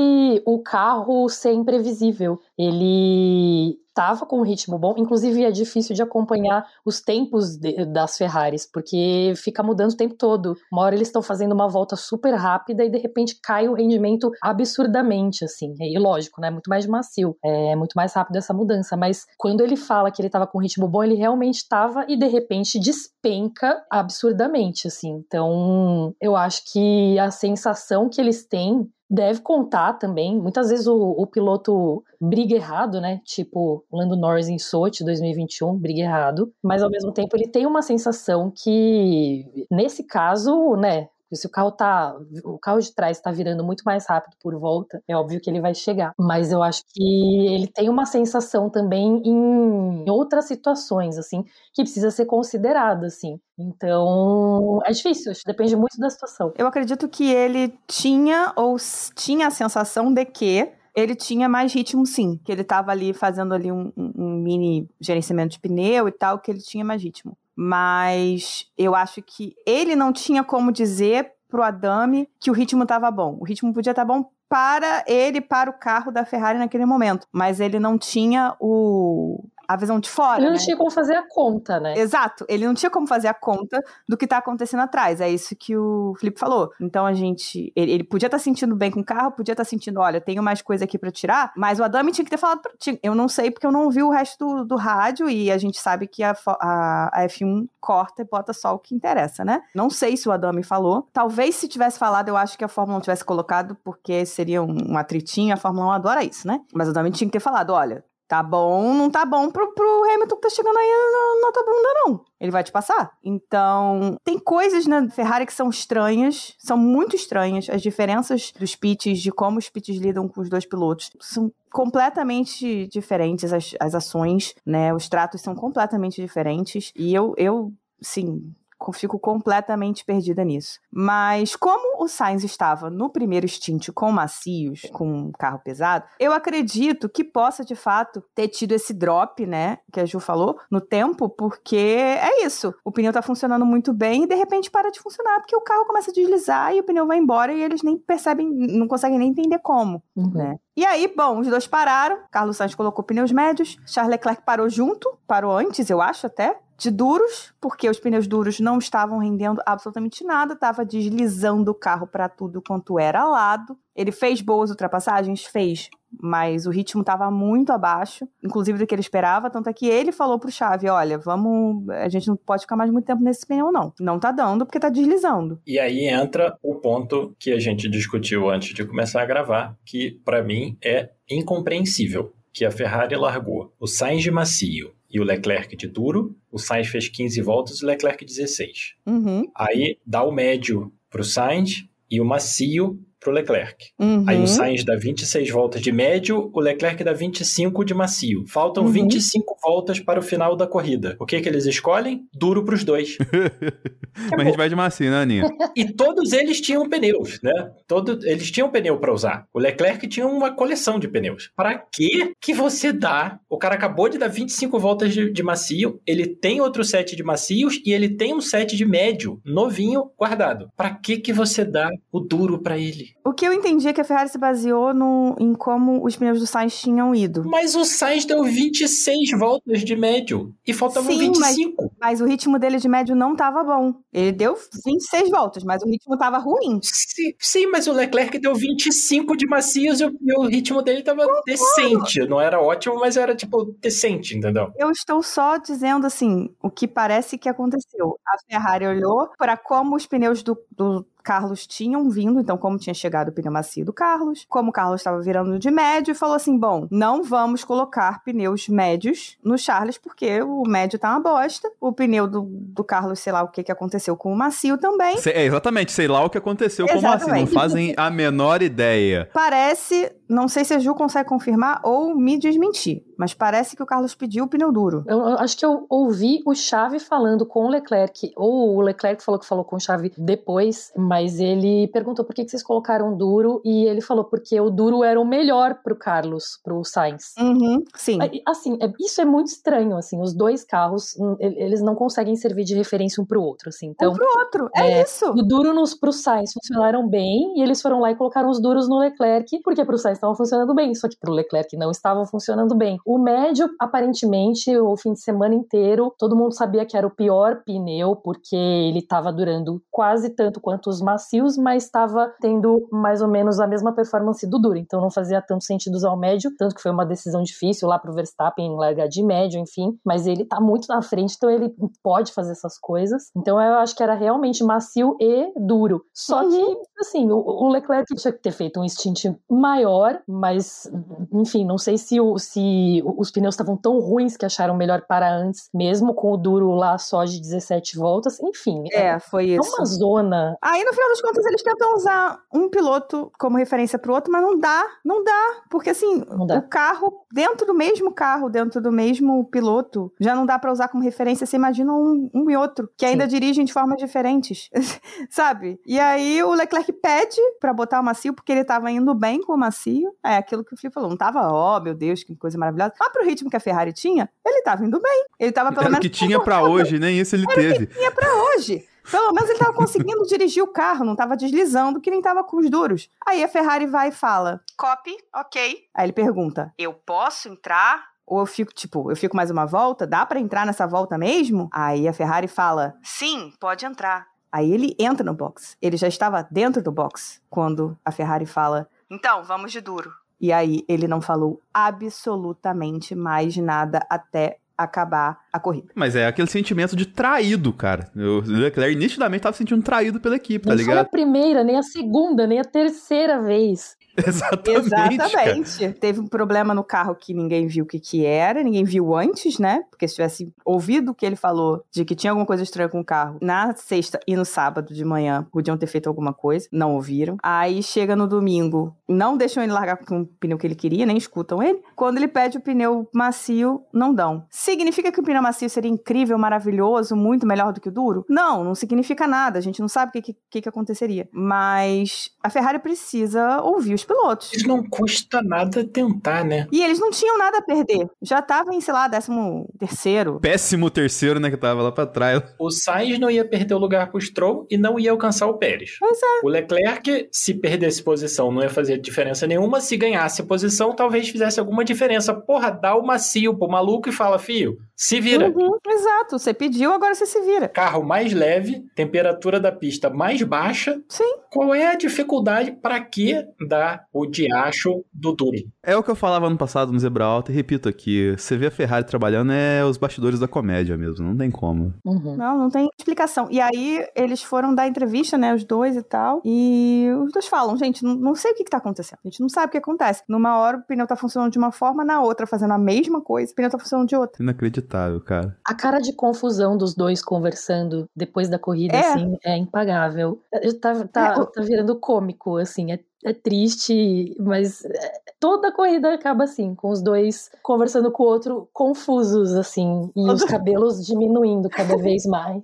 o carro ser imprevisível. Ele estava com um ritmo bom, inclusive é difícil de acompanhar os tempos de, das Ferraris, porque fica mudando o tempo todo. Uma hora eles estão fazendo uma volta super rápida e de repente cai o rendimento absurdamente, assim. E lógico, né? Muito mais macio, é muito mais rápido essa mudança. Mas quando ele fala que ele estava com um ritmo bom, ele realmente estava e de repente despenca absurdamente, assim. Então, eu acho que a sensação que eles têm deve contar também. Muitas vezes o, o, piloto briga errado, né? Tipo, Lando Norris em Sochi 2021, briga errado. Mas ao mesmo tempo ele tem uma sensação que, nesse caso, né? Se o carro tá. O carro de trás está virando muito mais rápido por volta, é óbvio que ele vai chegar. Mas eu acho que ele tem uma sensação também em outras situações, assim, que precisa ser considerada, assim. Então, é difícil, depende muito da situação. Eu acredito que ele tinha ou tinha a sensação de que ele tinha mais ritmo sim, que ele estava ali fazendo ali um, um, mini gerenciamento de pneu e tal, que ele tinha mais ritmo. Mas eu acho que ele não tinha como dizer pro Adame que o ritmo estava bom. O ritmo podia estar tá bom para ele, para o carro da Ferrari naquele momento, mas ele não tinha o a visão de fora. Ele não né? tinha como fazer a conta, né? Exato, ele não tinha como fazer a conta do que tá acontecendo atrás. É isso que o Felipe falou. Então a gente. Ele, ele podia estar tá sentindo bem com o carro, podia estar tá sentindo, olha, tenho mais coisa aqui para tirar, mas o Adami tinha que ter falado. Pra, tinha, eu não sei porque eu não ouvi o resto do, do rádio e a gente sabe que a, a, a, F1 corta e bota só o que interessa, né? Não sei se o Adami falou. Talvez se tivesse falado, eu acho que a Fórmula 1 tivesse colocado, porque seria um, um atritinho, a Fórmula 1 adora isso, né? Mas o Adami tinha que ter falado, olha, Tá bom, não tá bom pro, pro Hamilton que tá chegando aí na, na tua bunda, não. Ele vai te passar. Então, tem coisas na Ferrari que são estranhas, são muito estranhas. As diferenças dos pits, de como os pits lidam com os dois pilotos, são completamente diferentes as, as ações, né? Os tratos são completamente diferentes. E eu, eu sim, fico completamente perdida nisso. Mas como o Sainz estava no primeiro stint com macios, com um carro pesado, eu acredito que possa de fato ter tido esse drop, né, que a Ju falou, no tempo, porque é isso. O pneu tá funcionando muito bem e de repente para de funcionar porque o carro começa a deslizar e o pneu vai embora e eles nem percebem, não conseguem nem entender como, uhum. né? E aí, bom, os dois pararam. Carlos Sainz colocou pneus médios. Charles Leclerc parou junto, parou antes, eu acho até de duros, porque os pneus duros não estavam rendendo absolutamente nada, estava deslizando o carro para tudo quanto era lado. Ele fez boas ultrapassagens? Fez, mas o ritmo estava muito abaixo, inclusive do que ele esperava, tanto é que ele falou pro Chave, olha, vamos, a gente não pode ficar mais muito tempo nesse pneu não. Não tá dando porque tá deslizando. E aí entra o ponto que a gente discutiu antes de começar a gravar, que para mim é incompreensível, que a Ferrari largou o Sainz de macio e o Leclerc de duro, o Sainz fez 15 voltas e o Leclerc 16. Uhum. Aí dá o médio pro Sainz e o macio pro Leclerc. Uhum. Aí o Sainz dá 26 voltas de médio, o Leclerc dá 25 de macio. Faltam uhum. 25 voltas para o final da corrida. O que que eles escolhem? Duro pros dois. *laughs* Mas a gente vai de macio, né, Aninha? E todos eles tinham pneus, né? Todo, eles tinham pneu para usar. O Leclerc tinha uma coleção de pneus. Para que que você dá? O cara acabou de dar 25 voltas de, de macio, ele tem outro set de macios e ele tem um set de médio, novinho, guardado. Para que que você dá o duro para ele? O que eu entendi é que a Ferrari se baseou no, em como os pneus do Sainz tinham ido. Mas o Sainz deu 26 voltas de médio e faltavam Sim, 25. Mas, mas o ritmo dele de médio não estava bom. Ele deu 26 voltas, mas o ritmo estava ruim. Sim, sim, mas o Leclerc deu 25 de macios e o, e o ritmo dele estava decente. Não era ótimo, mas era tipo decente, entendeu? Eu estou só dizendo assim, o que parece que aconteceu. A Ferrari olhou para como os pneus do, do Carlos tinham vindo, então como tinha chegado o pneu macio do Carlos, como o Carlos estava virando de médio, e falou assim, bom, não vamos colocar pneus médios no Charles, porque o médio tá uma bosta, o pneu do, do Carlos, sei lá o que, que aconteceu com o macio também. É, exatamente, sei lá o que aconteceu exatamente. com o macio, não fazem a menor ideia. Parece não sei se a Ju consegue confirmar ou me desmentir, mas parece que o Carlos pediu o pneu duro. Eu, eu acho que eu ouvi o Chave falando com o Leclerc, ou o Leclerc falou que falou com o Chave depois, mas ele perguntou por que, que vocês colocaram duro e ele falou porque o duro era o melhor pro Carlos, pro Sainz. Uhum, sim. Assim, é- isso é muito estranho, assim, os dois carros, hum, eles não conseguem servir de referência um pro outro, assim, então... um pro outro. É, é, isso. O duro nos, pro Sainz funcionaram bem, e eles foram lá e colocaram os duros no Leclerc, porque pro Sainz estavam funcionando bem, só que pro Leclerc não estavam funcionando bem. O médio, aparentemente, o fim de semana inteiro, todo mundo sabia que era o pior pneu, porque ele estava durando quase tanto quanto os macios, mas estava tendo mais ou menos a mesma performance do duro, então não fazia tanto sentido usar o médio, tanto que foi uma decisão difícil lá pro Verstappen largar de médio, enfim, mas ele tá muito na frente, então ele pode fazer essas coisas. Então eu acho que era realmente macio e duro. Só que, assim, o, o Leclerc tinha que ter feito um stint maior, mas, enfim, não sei se, o- se os pneus estavam tão ruins que acharam melhor parar antes, mesmo com o duro lá só de 17 voltas. Enfim, É, foi é isso. uma zona. Aí, no final das contas, eles tentam usar um piloto como referência pro outro, mas não dá, não dá. Porque, assim, Não dá. o carro, dentro do mesmo carro, dentro do mesmo piloto, já não dá pra usar como referência. Você imagina um, um e outro, que ainda dirigem de formas diferentes, *laughs* sabe? E aí, o Leclerc pede pra botar o macio, porque ele tava indo bem com o macio. É aquilo que o Felipe falou, não tava, ó, meu Deus, que coisa maravilhosa. Mas pro ritmo que a Ferrari tinha, ele tava indo bem. Ele tava, pelo Era o menos, que tinha pra *laughs* hoje, nem isso ele teve. tinha pra hoje. Pelo menos ele tava conseguindo dirigir o carro, não tava deslizando, que nem tava com os duros. Aí a Ferrari vai e fala: Copy, ok. Aí ele pergunta: Eu posso entrar? Ou eu fico, tipo, eu fico mais uma volta? Dá pra entrar nessa volta mesmo? Aí a Ferrari fala: Sim, pode entrar. Aí ele entra no box. Ele já estava dentro do box quando a Ferrari fala: Então, vamos de duro. E aí ele não falou absolutamente mais nada até acabar a corrida. Mas é aquele sentimento de traído, cara. O Leclerc nitidamente tava se sentindo traído pela equipe, tá Não foi a ligado? primeira, nem a segunda, nem a terceira vez. *laughs* Exatamente. cara. Exatamente. Teve um problema no carro que ninguém viu o que, que era, ninguém viu antes, né? Porque se tivesse ouvido o que ele falou de que tinha alguma coisa estranha com o carro na sexta e no sábado de manhã, podiam ter feito alguma coisa, não ouviram. Aí chega no domingo, não deixam ele largar com o pneu que ele queria, nem escutam ele. Quando ele pede o pneu macio, não dão. Significa que o pneu macio seria incrível, maravilhoso, muito melhor do que o duro? Não, não significa nada. A gente não sabe o que, que, que aconteceria. Mas a Ferrari precisa ouvir os pilotos. Isso não custa nada tentar, né? E eles não tinham nada a perder. Já tava em, sei lá, décimo terceiro. Péssimo terceiro, né, que tava lá pra trás. O Sainz não ia perder o lugar pro Stroll e não ia alcançar o Pérez. Pois é. O Leclerc, se perdesse posição, não ia fazer diferença nenhuma. Se ganhasse posição, talvez fizesse alguma diferença. Porra, dá o macio pro maluco e fala, fio, se vira. Uhum, exato. Você pediu, agora você se vira. Carro mais leve, temperatura da pista mais baixa. Sim. Qual é a dificuldade para que dar o diacho do duro? É o que eu falava ano passado no Zebra Alta e repito aqui. Você vê a Ferrari trabalhando é os bastidores da comédia mesmo, não tem como. Uhum. Não, não tem explicação. E aí, eles foram dar entrevista, né, os dois e tal. E os dois falam, gente, não, não sei o que, que tá acontecendo. A gente não sabe o que acontece. Numa hora o pneu tá funcionando de uma forma, na outra fazendo a mesma coisa, o pneu tá funcionando de outra. Inacreditável, cara. A cara de confusão dos dois conversando depois da corrida, É. assim, é impagável. É, Tá, tá, É, tá virando cômico, assim, é, é triste, mas é, toda a corrida acaba assim, com os dois conversando com o outro, confusos, assim, e os cabelos diminuindo cada *laughs* vez mais.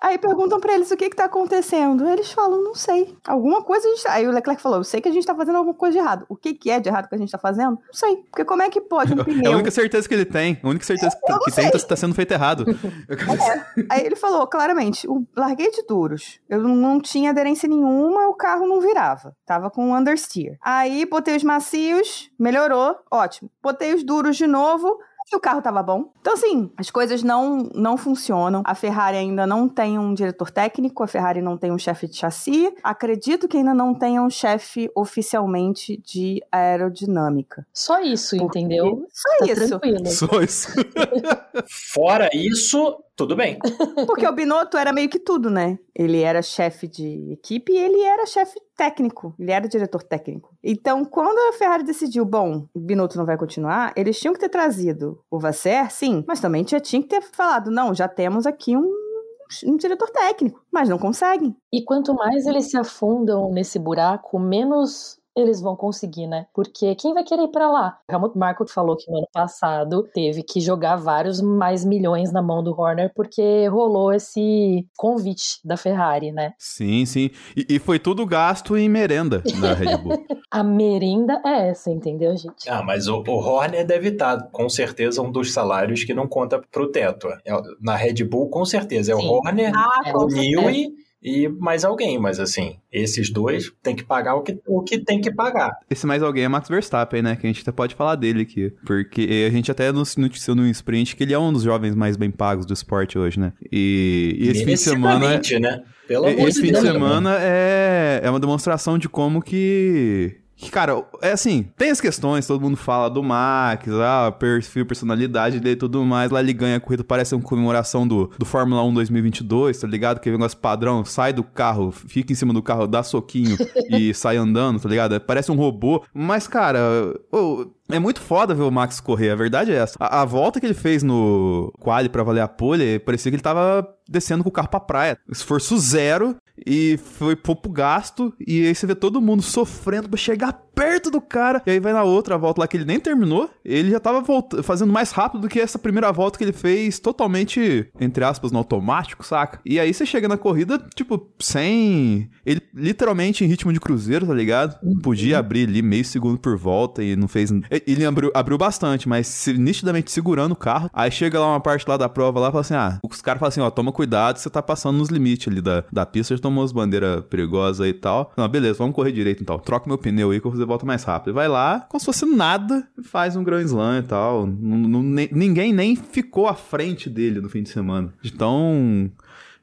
Aí perguntam pra eles o que que tá acontecendo. Eles falam, não sei. Alguma coisa a gente... Aí o Leclerc falou, eu sei que a gente tá fazendo alguma coisa de errado. O que que é de errado que a gente tá fazendo? Não sei. Porque como é que pode um *laughs* É a pneu... única certeza que ele tem. A única certeza que, Eu não que tem tá, tá sendo feito errado. *laughs* Aí ele falou claramente: o, larguei de duros. Eu não- não tinha aderência nenhuma, o carro não virava. Tava com understeer. Aí botei os macios, melhorou, ótimo. Botei os duros de novo. E o carro tava bom. Então, assim, as coisas não, não funcionam. A Ferrari ainda não tem um diretor técnico, a Ferrari não tem um chefe de chassi. Acredito que ainda não tenha um chefe oficialmente de aerodinâmica. Só isso, Porque- entendeu? Só Tá isso. tranquilo. Só isso. *laughs* Fora isso, tudo bem. Porque o Binotto era meio que tudo, né? Ele era chefe de equipe e ele era chefe técnico. Ele era diretor técnico. Então, quando a Ferrari decidiu, bom, Binotto não vai continuar, eles tinham que ter trazido o Vasser, sim, mas também já tinha que ter falado, não, já temos aqui um, um diretor técnico. Mas não conseguem. E quanto mais eles se afundam nesse buraco, menos eles vão conseguir, né? Porque quem vai querer ir pra lá? O Helmut Marko falou que no ano passado teve que jogar vários mais milhões na mão do Horner porque rolou esse convite da Ferrari, né? Sim, sim. E, e foi tudo gasto em merenda da Red Bull. *laughs* A merenda é essa, entendeu, gente? Ah, mas o, o Horner deve estar, com certeza, um dos salários que não conta pro teto. É, na Red Bull, com certeza. É Sim. o Horner, Ah, É, o. Newey e mais alguém. Mas assim, esses dois tem que pagar o que, o que tem que pagar. Esse mais alguém é Max Verstappen, né? Que a gente até pode falar dele aqui. Porque a gente até noticiou no sprint que ele é um dos jovens mais bem pagos do esporte hoje, né? E, e esse fim de semana. né? Pelo amor Esse de fim de Deus. semana é, é uma demonstração de como que. Cara, é assim, tem as questões, todo mundo fala do Max, ah, perfil, personalidade dele e tudo mais. Lá ele ganha a corrida, parece uma comemoração do, do Fórmula 1 2022, tá ligado? Que é um negócio padrão, sai do carro, fica em cima do carro, dá soquinho *laughs* e sai andando, tá ligado? Parece um robô. Mas, cara, ô, é muito foda ver o Max correr, a verdade é essa. A, a volta que ele fez no quali pra valer a pole, parecia que ele tava descendo com o carro pra praia. Esforço zero e foi pouco gasto. E aí você vê todo mundo sofrendo pra chegar perto do cara. E aí vai na outra volta lá que ele nem terminou. Ele já tava volta- fazendo mais rápido do que essa primeira volta que ele fez totalmente, entre aspas, no automático, saca? E aí você chega na corrida, tipo, sem. Ele literalmente em ritmo de cruzeiro, tá ligado? Podia abrir ali meio segundo por volta e não fez. Ele abriu, abriu bastante, mas se- nitidamente segurando o carro. Aí chega lá uma parte lá da prova lá e fala assim: ah, os caras falam assim, ó, toma cuidado, você tá passando nos limites ali da, da pista, já tomou as bandeiras perigosas aí e tal. Não, beleza, vamos correr direito então. Troca meu pneu aí que eu vou fazer volta mais rápido. E vai lá, como se fosse nada, e faz um Grand Slam e tal. Nem- ninguém nem ficou à frente dele no fim de semana. De tão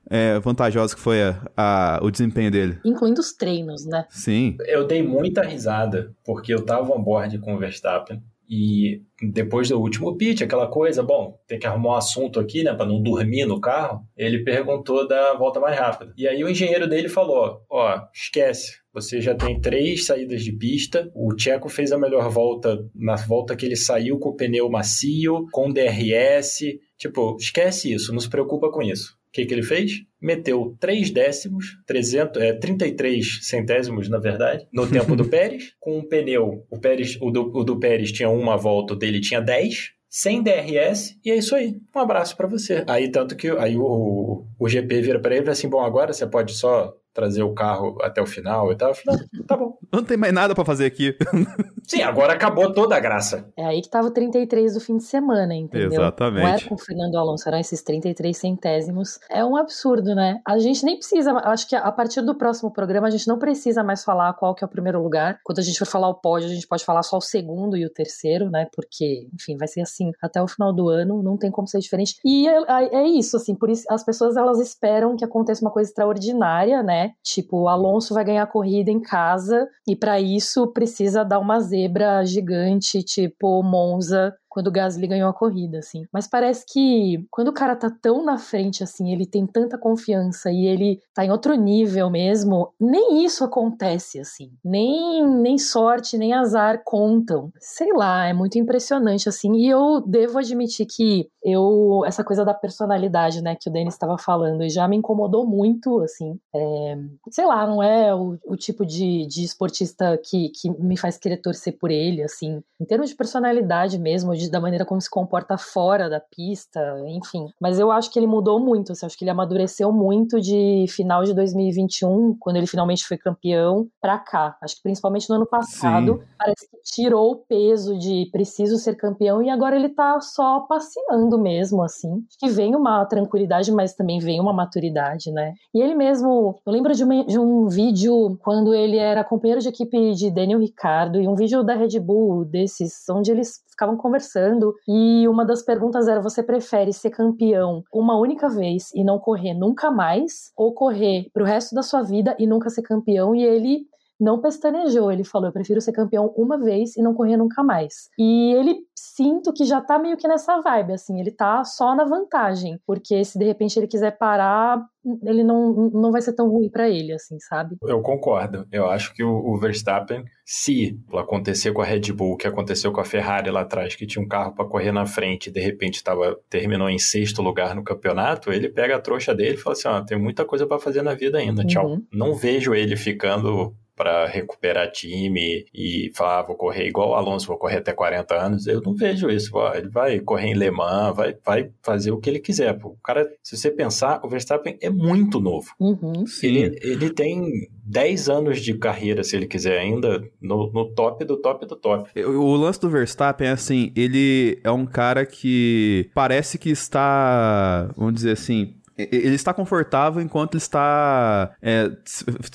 é, vantajoso que foi a- a- o desempenho dele. Incluindo os treinos, né? Sim. Eu dei muita risada, porque eu tava on board com o Verstappen. E depois do último pitch, aquela coisa, bom, tem que arrumar um assunto aqui, né, para não dormir no carro. Ele perguntou da volta mais rápida. E aí o engenheiro dele falou: Ó, esquece, você já tem três saídas de pista. O Tcheco fez a melhor volta na volta que ele saiu com o pneu macio, com DRS. Tipo, esquece isso, não se preocupa com isso. O que, que ele fez? Meteu 3 décimos, 300, é, 33 centésimos, na verdade, no tempo do *laughs* Pérez, com um pneu. O, Pérez, o, do, o do Pérez tinha uma volta, o dele tinha 10, sem DRS, e é isso aí. Um abraço pra você. Aí, tanto que aí o, o GP vira pra ele e fala assim: bom, agora você pode só trazer o carro até o final e tal. Eu falei, "Não, tá bom. Não tem mais nada pra fazer aqui. *laughs* Sim, agora acabou toda a graça. É aí que tava o 33 do fim de semana, entendeu? Exatamente. Não era com o Fernando Alonso, eram esses 33 centésimos. É um absurdo, né? A gente nem precisa, acho que a partir do próximo programa a gente não precisa mais falar qual que é o primeiro lugar. Quando a gente for falar o pódio, a gente pode falar só o segundo e o terceiro, né? Porque, enfim, vai ser assim até o final do ano, não tem como ser diferente. E é, é isso, assim, por isso as pessoas elas esperam que aconteça uma coisa extraordinária, né? Tipo, o Alonso vai ganhar a corrida em casa e para isso precisa dar uma zebra gigante, tipo Monza, quando o Gasly ganhou a corrida, assim. Mas parece que quando o cara tá tão na frente, assim, ele tem tanta confiança e ele tá em outro nível mesmo, nem isso acontece, assim. Nem, nem sorte, nem azar contam. Sei lá, é muito impressionante, assim. E eu devo admitir que eu, essa coisa da personalidade, né, que o Denis estava falando, já me incomodou muito, assim. É, sei lá, não é o, o tipo de, de esportista que, que me faz querer torcer por ele, assim. Em termos de personalidade mesmo, de, da maneira como se comporta fora da pista, enfim. Mas eu acho que ele mudou muito, assim, acho que ele amadureceu muito de final de 2021, quando ele finalmente foi campeão, pra cá. Acho que principalmente no ano passado, Sim. parece que tirou o peso de preciso ser campeão e agora ele tá só passeando mesmo, assim. Acho que vem uma tranquilidade, mas também vem uma maturidade, né? E ele mesmo, eu lembro de, uma- de um vídeo quando ele era companheiro de equipe de Daniel Ricardo e um vídeo da Red Bull desses, onde eles ficavam conversando e uma das perguntas era: você prefere ser campeão uma única vez e não correr nunca mais, ou correr pro resto da sua vida e nunca ser campeão? E ele não pestanejou, ele falou: eu prefiro ser campeão uma vez e não correr nunca mais. E ele sinto que já tá meio que nessa vibe, assim, ele tá só na vantagem, porque se de repente ele quiser parar, ele não, não vai ser tão ruim pra ele, assim, sabe? Eu concordo. Eu acho que o, o Verstappen, se acontecer com a Red Bull, que aconteceu com a Ferrari lá atrás, que tinha um carro para correr na frente e de repente tava, terminou em sexto lugar no campeonato, ele pega a trouxa dele e fala assim: ó, tem muita coisa para fazer na vida ainda, tchau. Uhum. Não vejo ele ficando para recuperar time e falar, ah, vou correr igual o Alonso, vou correr até 40 anos. Eu não vejo isso. Ele vai correr em Le Mans, vai, vai fazer o que ele quiser. O cara, se você pensar, o Verstappen é muito novo. Uhum. Sim. Ele, ele tem 10 anos de carreira, se ele quiser, ainda no, no top do top do top. O lance do Verstappen é assim, ele é um cara que parece que está, vamos dizer assim, ele está confortável enquanto ele está é,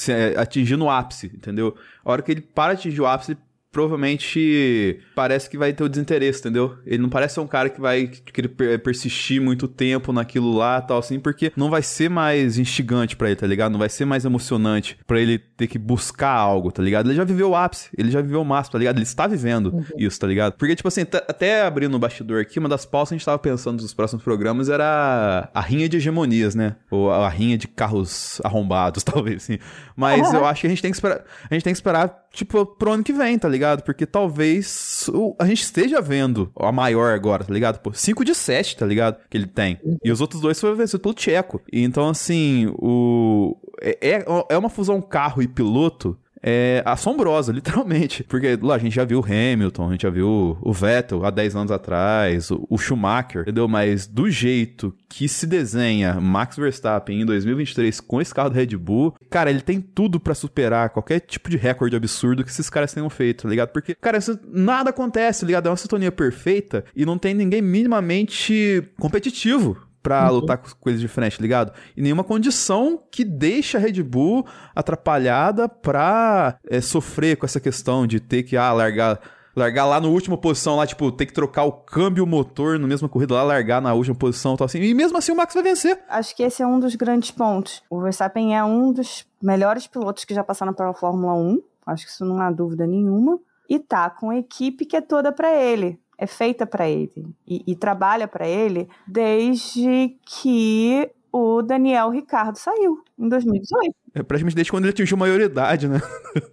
é, atingindo o ápice, entendeu? A hora que ele para de atingir o ápice, ele provavelmente parece que vai ter o desinteresse, entendeu? Ele não parece ser um cara que vai querer per- persistir muito tempo naquilo lá tal assim, porque não vai ser mais instigante pra ele, tá ligado? Não vai ser mais emocionante pra ele ter que buscar algo, tá ligado? Ele já viveu o ápice, ele já viveu o máximo, tá ligado? Ele está vivendo isso, tá ligado? Porque, tipo assim, até abrindo o bastidor aqui, uma das pautas que a gente tava pensando nos próximos programas era a rinha de hegemonias, né? Ou a rinha de carros arrombados, *laughs* talvez, assim. Mas eu acho que a gente tem que esperar, a gente tem que esperar, tipo, pro ano que vem, tá ligado? Porque talvez o- a gente esteja vendo a maior agora, tá ligado? Pô, 5 de 7, tá ligado? Que ele tem. E os outros dois foram vencidos pelo Tcheco. E então, assim, o. É, é- é uma fusão carro e piloto é assombrosa, *laughs* literalmente. Porque lá a gente já viu o Hamilton, a gente já viu o Vettel há 10 anos atrás, o, o Schumacher, entendeu? Mas do jeito que se desenha Max Verstappen em 2023 com esse carro da Red Bull, cara, ele tem tudo pra superar qualquer tipo de recorde absurdo que esses caras tenham feito, tá ligado? Porque, cara, isso- nada acontece, tá ligado? É uma sintonia perfeita e não tem ninguém minimamente competitivo pra lutar com coisas diferentes, tá ligado? E nenhuma condição que deixe a Red Bull atrapalhada pra é, sofrer com essa questão de ter que, ah, largar. Largar lá na última posição, lá, tipo, ter que trocar o câmbio o motor na mesma corrida lá, largar na última posição e tal assim. E mesmo assim o Max vai vencer. Acho que esse é um dos grandes pontos. O Verstappen é um dos melhores pilotos que já passaram pela Fórmula 1. Acho que isso não há dúvida nenhuma. E tá com a equipe que é toda pra ele. É feita pra ele. E, e trabalha pra ele desde que o Daniel Ricardo saiu, em 2018. É praticamente desde quando ele atingiu maioridade, né?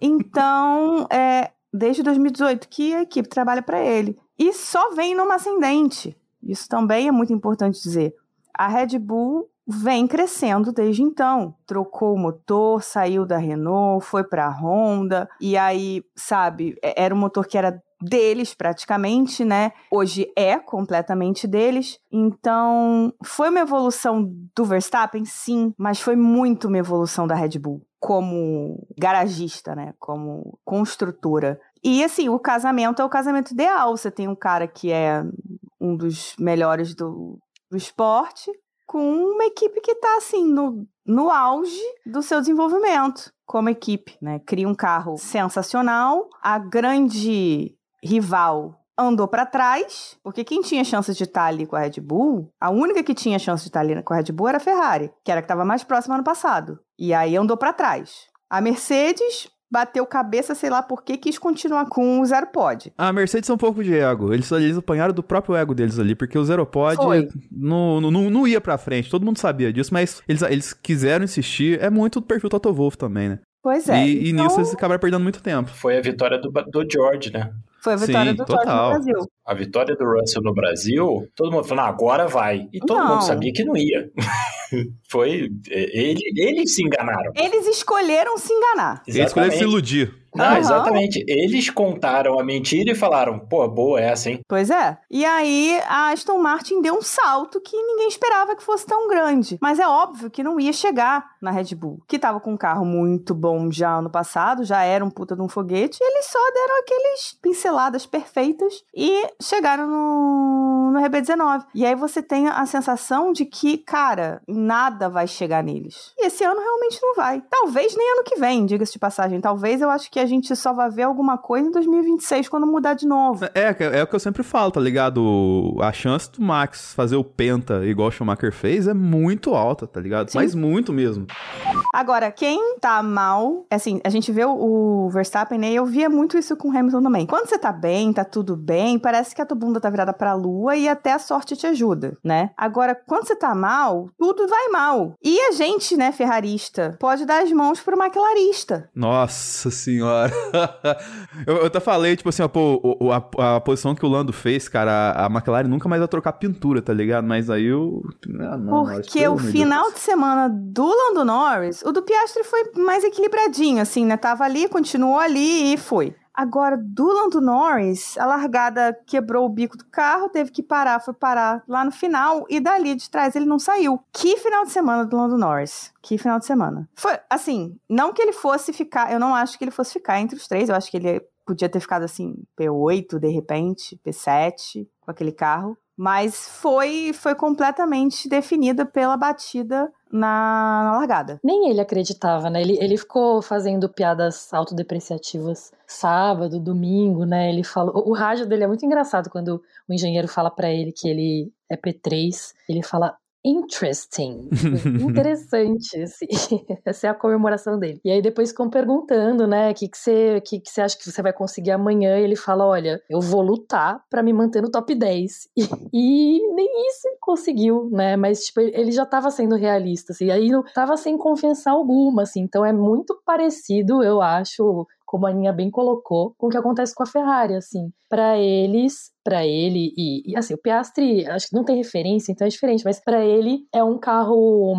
Então, é desde 2018 que a equipe trabalha para ele. E só vem numa ascendente. Isso também é muito importante dizer. A Red Bull vem crescendo desde então. Trocou o motor, saiu da Renault, foi para a Honda. E aí, sabe, é- era um motor que era deles praticamente, né? Hoje é completamente deles. Então, foi uma evolução do Verstappen, sim, mas foi muito uma evolução da Red Bull como garagista, né? Como construtora. E assim, o casamento é o casamento ideal. Você tem um cara que é um dos melhores do, do esporte, com uma equipe que tá assim no, no auge do seu desenvolvimento como equipe, né? Cria um carro sensacional. A grande rival andou para trás, porque quem tinha chance de estar ali com a Red Bull, a única que tinha chance de estar ali com a Red Bull era a Ferrari, que era a que estava mais próxima ano passado. E aí andou para trás. A Mercedes bateu cabeça, sei lá por que, quis continuar com o zero pod. A Mercedes é um pouco de ego. Eles, eles apanharam do próprio ego deles ali, porque o Zero Pod não, não, não, não ia pra frente. Todo mundo sabia disso, mas eles, eles quiseram insistir. É muito do perfil Toto Wolff também, né? Pois é. e, e então, nisso eles acabaram perdendo muito tempo. Foi a vitória do, do George, né? Foi a vitória Sim, do George total. no Brasil. A vitória do Russell no Brasil, todo mundo falou, "Não, agora vai. E todo Não. mundo sabia que não ia. *laughs* Foi. Ele, eles se enganaram. Eles escolheram se enganar. Eles escolheram se iludir. Não, Aham. exatamente. Eles contaram a mentira e falaram, pô, boa essa, hein? Pois é. E aí a Aston Martin deu um salto que ninguém esperava que fosse tão grande. Mas é óbvio que não ia chegar na Red Bull, que tava com um carro muito bom já ano passado, já era um puta de um foguete. E eles só deram aqueles pinceladas perfeitas e chegaram no, no RB19. E aí você tem a sensação de que, cara, nada vai chegar neles. E esse ano realmente não vai. Talvez nem ano que vem, diga-se de passagem. Talvez eu acho que a gente só vai ver alguma coisa em 2026 quando mudar de novo. É, é o que eu sempre falo, tá ligado? A chance do Max fazer o Penta igual o Schumacher fez é muito alta, tá ligado? Sim. Mas muito mesmo. Agora, quem tá mal, assim, a gente vê o, Verstappen, né? E eu via muito isso com o Hamilton também. Quando você tá bem, tá tudo bem, parece que a tua bunda tá virada pra lua e e até a sorte te ajuda, né? Agora, quando você tá mal, tudo vai mal. E a gente, né, ferrarista, pode dar as mãos pro maquilarista. Nossa senhora. *laughs* eu, eu até falei, tipo assim, ó, pô, o- a, a posição que o Lando fez, cara, a, McLaren nunca mais vai trocar pintura, tá ligado? Mas aí eu. Ah, não, Porque o final Deus. de semana do Lando Norris, o do Piastri foi mais equilibradinho, assim, né? Tava ali, continuou ali e foi. Agora, do Lando Norris, a largada quebrou o bico do carro, teve que parar, foi parar lá no final, e dali de trás ele não saiu. Que final de semana do Lando Norris. Que final de semana. Foi, assim, não que ele fosse ficar, eu não acho que ele fosse ficar entre os três, eu acho que ele podia ter ficado assim, P8 de repente, P7 com aquele carro. Mas foi, foi completamente definida pela batida na, na largada. Nem ele acreditava, né? Ele, ele ficou fazendo piadas autodepreciativas sábado, domingo, né? Ele falou. O, rádio dele é muito engraçado quando o engenheiro fala pra ele que ele é P3. Ele fala. Interesting. *laughs* Interessante. Assim. *laughs* Essa é a comemoração dele. E aí depois ficam perguntando, né? O que, que, você, que, que você acha que você vai conseguir amanhã? E ele fala: Olha, eu vou lutar pra me manter no top 10. E, *laughs* e nem isso ele conseguiu, né? Mas, tipo, ele já tava sendo realista, assim. Aí não tava sem confiança alguma, assim. Então é muito parecido, eu acho, como a Aninha bem colocou, com o que acontece com a Ferrari, assim. Pra eles, pra ele e, e, assim, o Piastri, acho que não tem referência, então é diferente, mas pra ele é um carro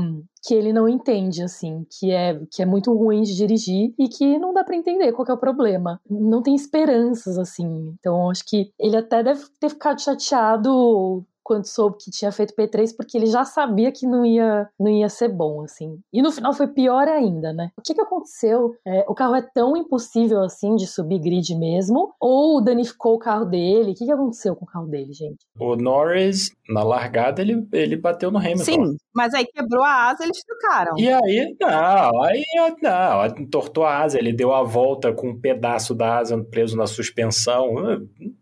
que ele não entende, assim, que é, que é muito ruim de dirigir e que não dá pra entender qual é o problema. Não tem esperanças, assim. Então acho que ele até deve ter ficado chateado quando soube que tinha feito P3, porque ele já sabia que não ia, não ia ser bom, assim. E no final foi pior ainda, né? O que que aconteceu? É, o carro é tão impossível, assim, de subir grid mesmo? Ou danificou o carro dele? O que que aconteceu com o carro dele, gente? O Norris, na largada, ele, ele bateu no Hamilton. Sim, mas aí quebrou a asa eles trocaram. E aí, não, aí não, entortou a asa, ele deu a volta com um pedaço da asa preso na suspensão.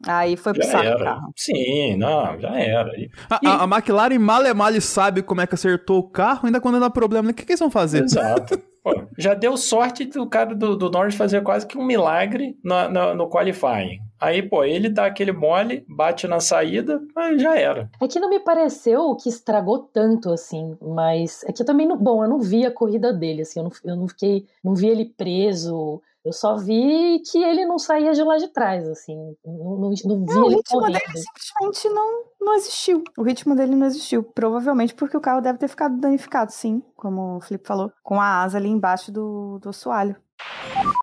Aí foi pro saco carro. Sim, não, já era. E- A, E- a- a McLaren mal e mal sabe como é que acertou o carro, ainda quando dá problema. né? O que, que eles vão fazer? Exato. *laughs* Pô, já deu sorte do cara do, do Norris fazer quase que um milagre na- na- no qualifying. Aí, pô, ele dá aquele mole, bate na saída, mas já era. É que não me pareceu que estragou tanto, assim, mas é que eu também não. Bom, eu não vi a corrida dele, assim, eu não, eu não fiquei. Não vi ele preso. Eu só vi que ele não saía de lá de trás, assim. Não, não, não vi Não, o ele ritmo correndo. dele simplesmente não, não existiu. O ritmo dele não existiu. Provavelmente porque o carro deve ter ficado danificado, sim, como o Felipe falou, com a asa ali embaixo do, do assoalho.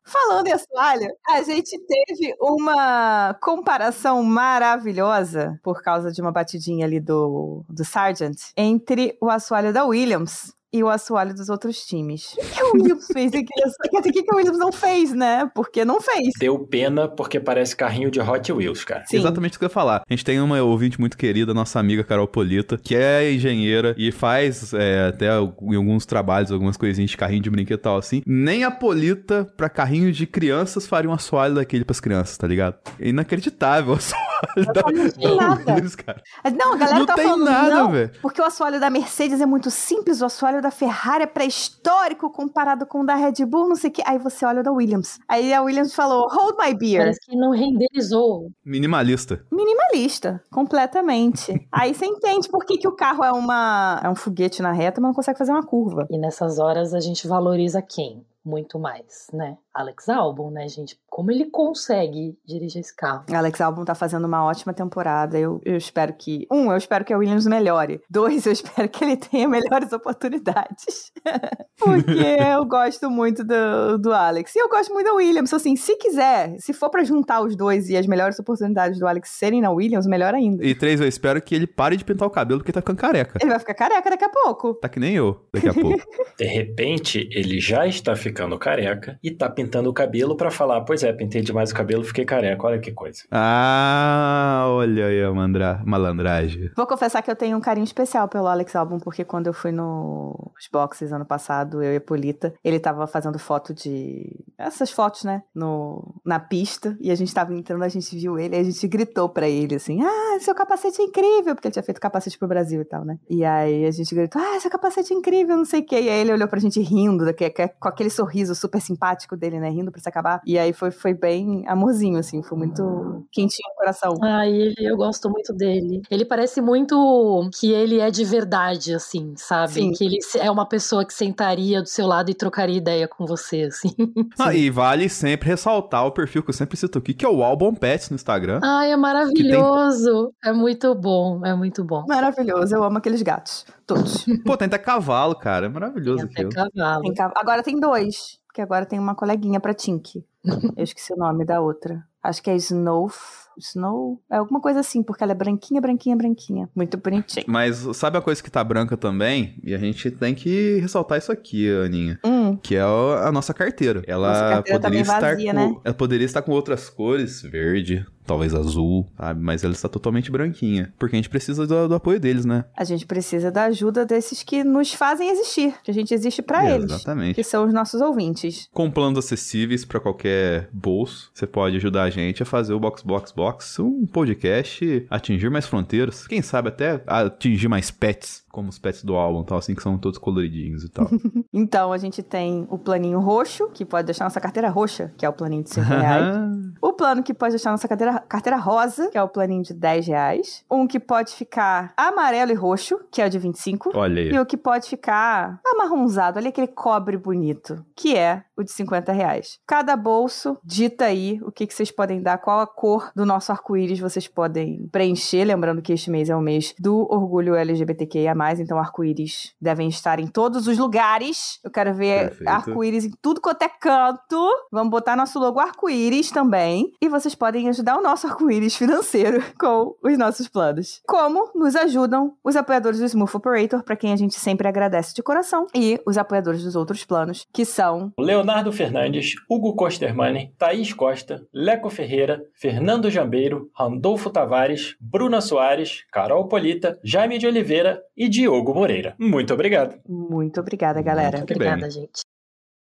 Falando em assoalho, a gente teve uma comparação maravilhosa por causa de uma batidinha ali do, do Sargent entre o assoalho da Williams e o assoalho dos outros times. O que o Williams fez o que que o Williams não fez, né? Porque não fez. Deu pena porque parece carrinho de Hot Wheels, cara. Sim. Exatamente o que eu ia falar. A gente tem uma ouvinte muito querida, nossa amiga Carol Polita, que é engenheira e faz é, até em alguns trabalhos, algumas coisinhas de carrinho de brinquedo e tal assim. Nem a Polita, pra carrinho de crianças, faria um assoalho daquele pras crianças, tá ligado? É inacreditável o assoalho da, não tem da nada. Williams, cara. Não, a galera Não tá tem falando, nada, não, velho. porque o assoalho da Mercedes é muito simples, o assoalho da Ferrari é pré-histórico comparado com o da Red Bull, não sei o que. Aí você olha o da Williams. Aí a Williams falou, hold my beer. Parece que não renderizou. Minimalista. Minimalista, completamente. *laughs* Aí você entende por que, que o carro é, uma, é um foguete na reta, mas não consegue fazer uma curva. E nessas horas a gente valoriza quem? Muito mais, né? Alex Albon, né, gente? Como ele consegue dirigir esse carro? Alex Albon tá fazendo uma ótima temporada. Eu, eu espero que. Um, eu espero que a Williams melhore. Dois, eu *laughs* espero que ele tenha melhores oportunidades. *laughs* Porque eu gosto muito do, do Alex. E eu gosto muito da Williams. Assim, se quiser, se for pra juntar os dois e as melhores oportunidades do Alex serem na Williams, melhor ainda. E três, eu espero que ele pare de pintar o cabelo porque tá ficando careca. Ele vai ficar careca daqui a pouco. Tá que nem eu, daqui a pouco. *laughs* De repente, ele já está ficando careca e tá pintando o cabelo pra falar: Pois é, pintei demais o cabelo, fiquei careca. Olha que coisa. ah, olha aí a mandra... malandragem. Vou confessar que eu tenho um carinho especial pelo Alex Albon, porque quando eu fui nos boxes ano passado, eu e a Polita, ele tava fazendo foto de. Essas fotos, né? No... Na pista, e a gente tava entrando, a gente viu ele, e a gente gritou pra ele assim: Ah, seu capacete é incrível! Porque ele tinha feito capacete pro Brasil e tal, né? E aí a gente gritou: Ah, seu capacete é incrível, não sei o quê. E aí ele olhou pra gente rindo, que- que- com aquele sorriso super simpático dele. Dele, né? Rindo pra se acabar. E aí foi, foi bem amorzinho, assim. Foi muito quentinho no coração. Ai, ele, eu gosto muito dele. Ele parece muito que ele é de verdade, assim, sabe? Sim. Que ele é uma pessoa que sentaria do seu lado e trocaria ideia com você, assim. *laughs* Ah, e vale sempre ressaltar o perfil que eu sempre cito aqui, que é o Albon Pets no Instagram. Ai, é maravilhoso. É muito bom, é muito bom. Maravilhoso. Eu amo aqueles gatos. Todos. Pô, tem até cavalo, cara. É maravilhoso Tem até aquilo. cavalo. Tem ca- Agora tem dois. Porque agora tem uma coleguinha pra Tink. *laughs* Eu esqueci o nome da outra. Acho que é Snow. Snow? É alguma coisa assim, porque ela é branquinha, branquinha, branquinha. Muito bonitinha. Mas sabe a coisa que tá branca também? E a gente tem que ressaltar isso aqui, Aninha. Hum, Que é a nossa carteira. Ela Nossa carteira tá poderia bem estar vazia, com. né? Ela poderia estar com outras cores, verde, talvez azul, sabe? Mas ela está totalmente branquinha. Porque a gente precisa do, do apoio deles, né? a gente precisa da ajuda desses que nos fazem existir. Que a gente existe pra eles. Exatamente. Que são os nossos ouvintes. Com planos acessíveis para qualquer bolso, você pode ajudar a gente a fazer o Box Box Box, um podcast, atingir mais fronteiras. Quem sabe até atingir mais pets, como os pets do álbum, tal, assim, que são todos coloridinhos e tal. *laughs* Então a gente tem o planinho roxo, que pode deixar nossa carteira roxa, que é o planinho de 5 reais. O plano que pode deixar nossa carteira, carteira rosa, que é o planinho de 10 reais. Um que pode ficar amarelo e roxo, que é o de 25. Olha aí. E o que pode ficar amarronzado, ali aquele cobre bonito, que é o de 50 reais. Cada bolso dita aí o que, que vocês podem dar, qual a cor do nosso arco-íris vocês podem preencher. Lembrando que este mês é o mês do orgulho LGBTQIA, então arco-íris devem estar em todos os lugares. Eu quero ver arco-íris em tudo quanto é canto. Vamos botar nosso logo arco-íris também. E vocês podem ajudar o nosso arco-íris financeiro *laughs* com os nossos planos. Como nos ajudam os apoiadores do Smooth Operator, para quem a gente sempre agradece de coração, e os apoiadores dos outros planos, que são Leonardo Fernandes, Hugo Kostermani, Thaís Costa, Leco Ferreira, Fernando Jambeiro, Randolfo Tavares, Bruna Soares, Carol Polita, Jaime de Oliveira e Diogo Moreira. Muito obrigado. muito obrigada, galera. Muito Obrigada, bem. gente.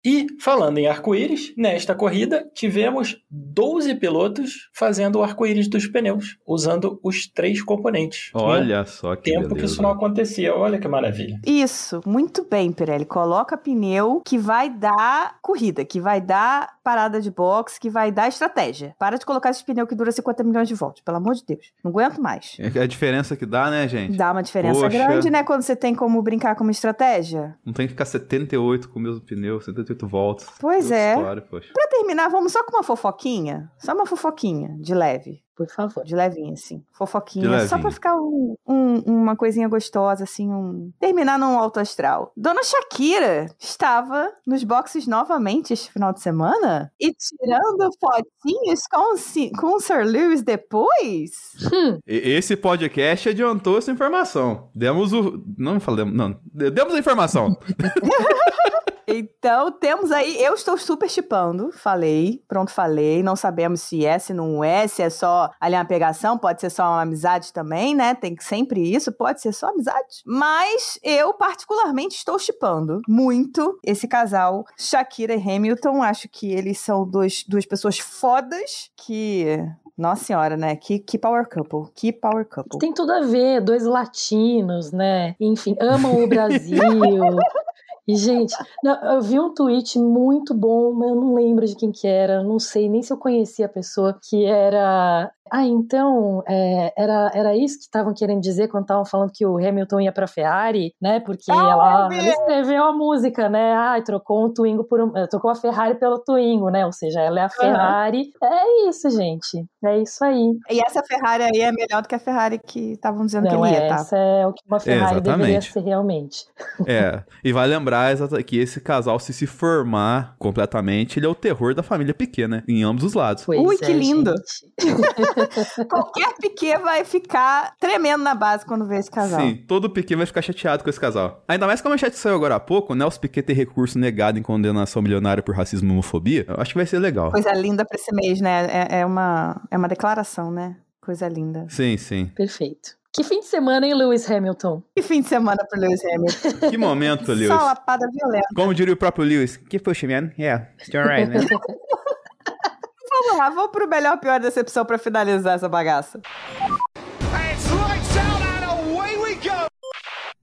E, falando em arco-íris, nesta corrida tivemos 12 pilotos fazendo o arco-íris dos pneus, usando os três componentes. Olha só que Tempo que beleza. isso não acontecia, olha que maravilha. Isso, muito bem, Pirelli. Coloca pneu que vai dar corrida, que vai dar parada de boxe, que vai dar estratégia. Para de colocar esse pneu que dura 50 milhões de voltas, pelo amor de Deus. Não aguento mais. É a diferença que dá, né, gente? Dá uma diferença Poxa. grande, né? Quando você tem como brincar com uma estratégia. Não tem que ficar 78 com o mesmo pneu, 78 voltas. Pois Outra é. História, poxa. Pra terminar, vamos só com uma fofoquinha? Só uma fofoquinha, de leve. Por favor. De levinha, assim. Fofoquinha. De Só pra ficar um- um- uma coisinha gostosa, assim, um. Terminar num alto astral. Dona Shakira estava nos boxes novamente este final de semana e tirando fotinhos com, com o Sir Lewis depois. Hum, Esse podcast adiantou essa informação. Demos o. Não falamos. Não. Demos a informação. *laughs* Então, temos aí. Eu estou super chipando. Falei. Pronto, falei. Não sabemos se é, se não é, se é só ali uma pegação. Pode ser só uma amizade também, né? Tem que sempre isso. Pode ser só amizade. Mas eu, particularmente, estou chipando muito esse casal, Shakira e Hamilton. Acho que eles são dois, duas pessoas fodas que. Nossa senhora, né? Que, que power couple. Que power couple. tem tudo a ver, dois latinos, né? Enfim, amam o Brasil. *laughs* E, gente, não, eu vi um tweet muito bom, mas eu não lembro de quem que era, não sei nem se eu conhecia a pessoa, que era. Ah, então, é, era, era isso que estavam querendo dizer quando estavam falando que o Hamilton ia pra Ferrari, né? Porque Ah, ela, ela escreveu a música, né? Ah, trocou um Twingo por um. eh, Trocou a Ferrari pelo Twingo, né? Ou seja, ela é a Ferrari. É isso, gente. É isso aí. E essa Ferrari aí é melhor do que a Ferrari que estavam dizendo Não, que ele é, ia, tá? essa é o que uma Ferrari deveria exatamente. ser realmente. *laughs* É. E vai lembrar que esse casal, se se formar completamente, ele é o terror da família pequena, em ambos os lados. Pois Ui, é, que lindo. *laughs* *laughs* Qualquer piquet vai ficar tremendo na base quando vê esse casal. Sim, todo Piquet vai ficar chateado com esse casal. Ainda mais como a chat saiu agora há pouco, né? Os Piquet ter recurso negado em condenação milionária por racismo e homofobia. Eu acho que vai ser legal. Coisa linda pra esse mês, né? É, é uma, é uma declaração, né? Coisa linda. Sim, sim. Perfeito. Que fim de semana, hein, Lewis Hamilton? Que fim de semana pro Lewis Hamilton. *laughs* Que momento, *laughs* Lewis. Só lapada violenta. Como diria o próprio Lewis. Que puxa, man. Yeah, it's alright, man. Vamos lá, vamos pro melhor pior decepção pra finalizar essa bagaça.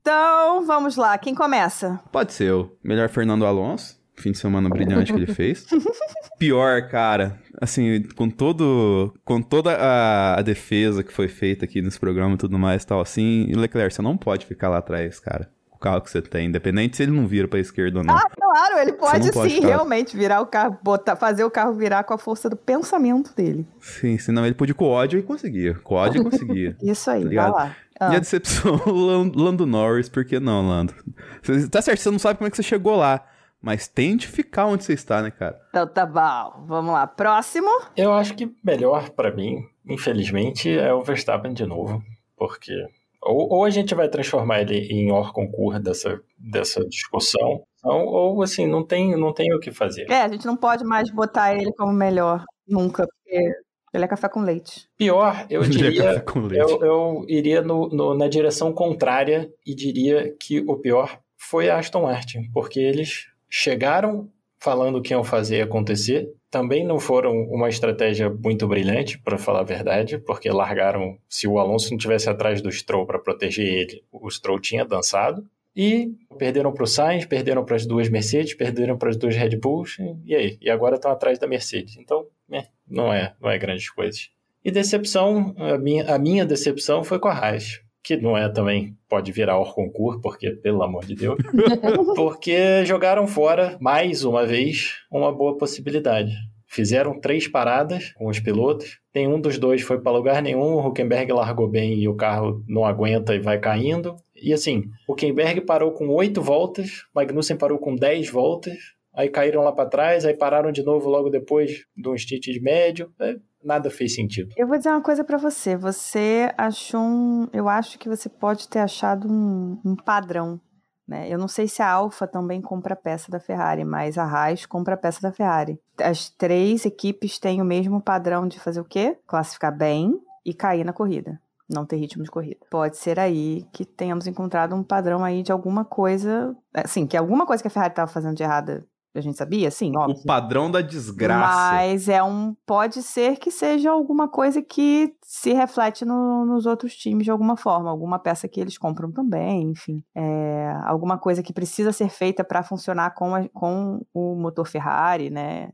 Então, vamos lá. Quem começa? Pode ser o melhor Fernando Alonso. fim de semana brilhante que ele fez. *laughs* Pior, cara, assim, com todo com toda a, a defesa que foi feita aqui nesse programa e tudo mais, tal assim, e Leclerc, você não pode ficar lá atrás, cara. O carro que você tem, independente se ele não vira pra esquerda ou não. Ah, *laughs* claro, ele pode, pode sim, ficar- realmente virar o carro, botar, fazer o carro virar com a força do pensamento dele. Sim, senão ele podia com ódio e conseguia. Com ódio e conseguia. *laughs* Isso aí, Tá vai lá. Ah. E a decepção, *laughs* Lan- Lando Norris, por que não, Lando? Você- Tá certo, você não sabe como é que você chegou lá, mas tente ficar onde você está, né, cara? Então tá bom, vamos lá. Próximo. Eu acho que melhor pra mim, infelizmente, é o Verstappen de novo, porque ou, ou a gente vai transformar ele em hors concurso dessa, dessa discussão, ou, ou assim, não tem, não tem o que fazer. É, a gente não pode mais botar ele como melhor, nunca, porque ele é café com leite. Pior, eu Ele é diria, café com leite. eu, eu iria no, no- na direção contrária e diria que o pior foi a Aston Martin, porque eles chegaram falando que iam fazer acontecer. Também não foram uma estratégia muito brilhante, para falar a verdade, porque largaram. Se o Alonso não tivesse atrás do Stroll para proteger ele, o Stroll tinha dançado. E perderam para o Sainz, perderam para as duas Mercedes, perderam para as duas Red Bulls, e aí? E agora estão atrás da Mercedes. Então, é, não é, não é grandes coisas. E decepção, a minha, a minha decepção foi com a Haas, que não é também, pode virar concurso, porque, pelo amor de Deus, *laughs* porque jogaram fora, mais uma vez, uma boa possibilidade. Fizeram três paradas com os pilotos, nenhum dos dois foi para lugar nenhum, o Huckenberg largou bem e o carro não aguenta e vai caindo. E assim, o Huckenberg parou com oito voltas, Magnussen parou com dez voltas, aí caíram lá para trás, aí pararam de novo logo depois de um stint de médio. É, nada fez sentido. Eu vou dizer uma coisa pra você. Você achou um. Eu acho que você pode ter achado um, um padrão. Né? Eu não sei se a Alfa também compra peça da Ferrari, mas a Haas compra peça da Ferrari. As três equipes têm o mesmo padrão de fazer o quê? Classificar bem e cair na corrida. Não ter ritmo de corrida. Pode ser aí que tenhamos encontrado um padrão aí de alguma coisa. Assim, que alguma coisa que a Ferrari estava fazendo de errada, a gente sabia? Sim, óbvio. O padrão da desgraça. Mas é um. Pode ser que seja alguma coisa que se reflete no- nos outros times de alguma forma. Alguma peça que eles compram também, enfim. É, alguma coisa que precisa ser feita para funcionar com, a- com o motor Ferrari, né?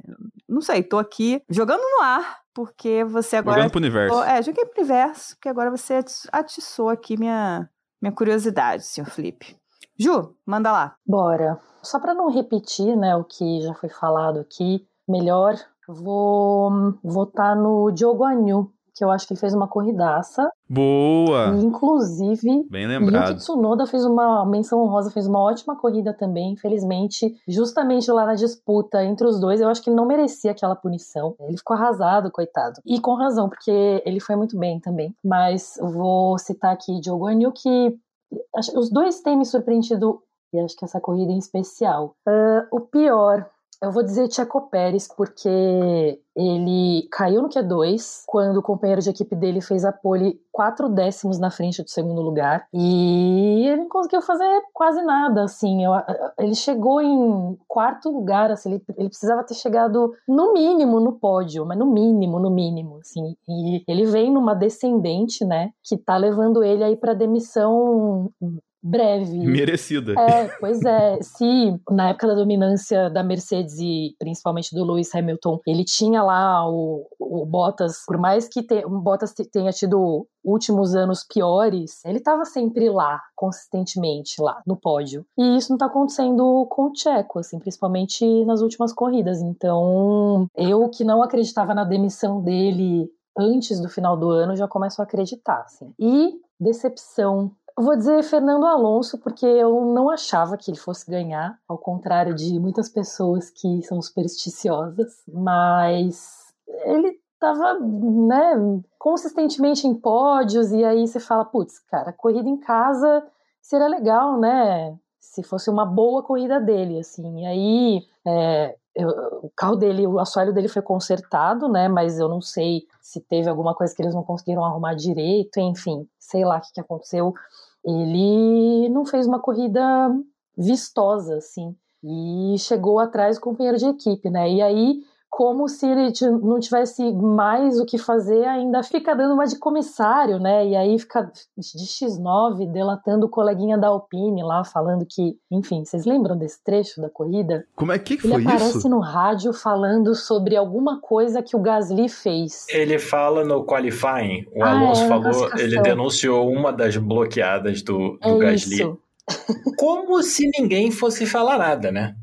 Não sei, tô aqui jogando no ar, porque você agora. Jogando pro universo. É, joguei pro universo, porque agora você ati- atiçou aqui minha, minha curiosidade, senhor Felipe. Ju, manda lá. Bora. Só para não repetir, né, o que já foi falado aqui, melhor vou votar no Diogo Anyu, que eu acho que ele fez uma corridaça. Boa! E, inclusive, Bem Yuki lembrado. Tsunoda fez uma menção honrosa, fez uma ótima corrida também, infelizmente, justamente lá na disputa entre os dois, eu acho que ele não merecia aquela punição. Ele ficou arrasado, coitado. E com razão, porque ele foi muito bem também. Mas vou citar aqui Diogo Anil, que os dois têm me surpreendido, e acho que essa corrida em especial. Ah, o pior, eu vou dizer Checo Pérez, porque ele caiu no Q2 quando o companheiro de equipe dele fez a pole quatro décimos na frente do segundo lugar e ele não conseguiu fazer quase nada, assim. Eu- ele chegou em quarto lugar, assim, ele, ele precisava ter chegado no mínimo no pódio, mas no mínimo, no mínimo, assim. E ele vem numa descendente, né, que tá levando ele aí pra demissão breve. Merecida. É, pois é. Se na época da dominância da Mercedes e principalmente do Lewis Hamilton, ele tinha lá o, o Bottas, por mais que te- o Bottas te- tenha tido últimos anos piores, ele estava sempre lá, consistentemente lá no pódio. E isso não tá acontecendo com o Checo, assim, principalmente nas últimas corridas. Então, eu que não acreditava na demissão dele antes do final do ano, já começo a acreditar, assim. E decepção eu vou dizer Fernando Alonso, porque eu não achava que ele fosse ganhar, ao contrário de muitas pessoas que são supersticiosas, mas ele estava, né, consistentemente em pódios, e aí você fala, putz, cara, corrida em casa seria legal, né? Se fosse uma boa corrida dele, assim. E aí, é, eu- o carro dele, o assoalho dele foi consertado, né? Mas eu não sei se teve alguma coisa que eles não conseguiram arrumar direito, enfim, sei lá o que, que aconteceu. Ele não fez uma corrida vistosa, assim, e chegou atrás do companheiro de equipe, né? E aí, como se ele não tivesse mais o que fazer, ainda fica dando uma de comissário, né? E aí fica de X9 delatando o coleguinha da Alpine lá, falando que, enfim, vocês lembram desse trecho da corrida? Como é que, que Ele foi aparece isso? no rádio falando sobre alguma coisa que o Gasly fez. Ele fala no qualifying, o Ah, Alonso é, falou, ele denunciou uma das bloqueadas do, do é Gasly. isso. Como se ninguém fosse falar nada, né?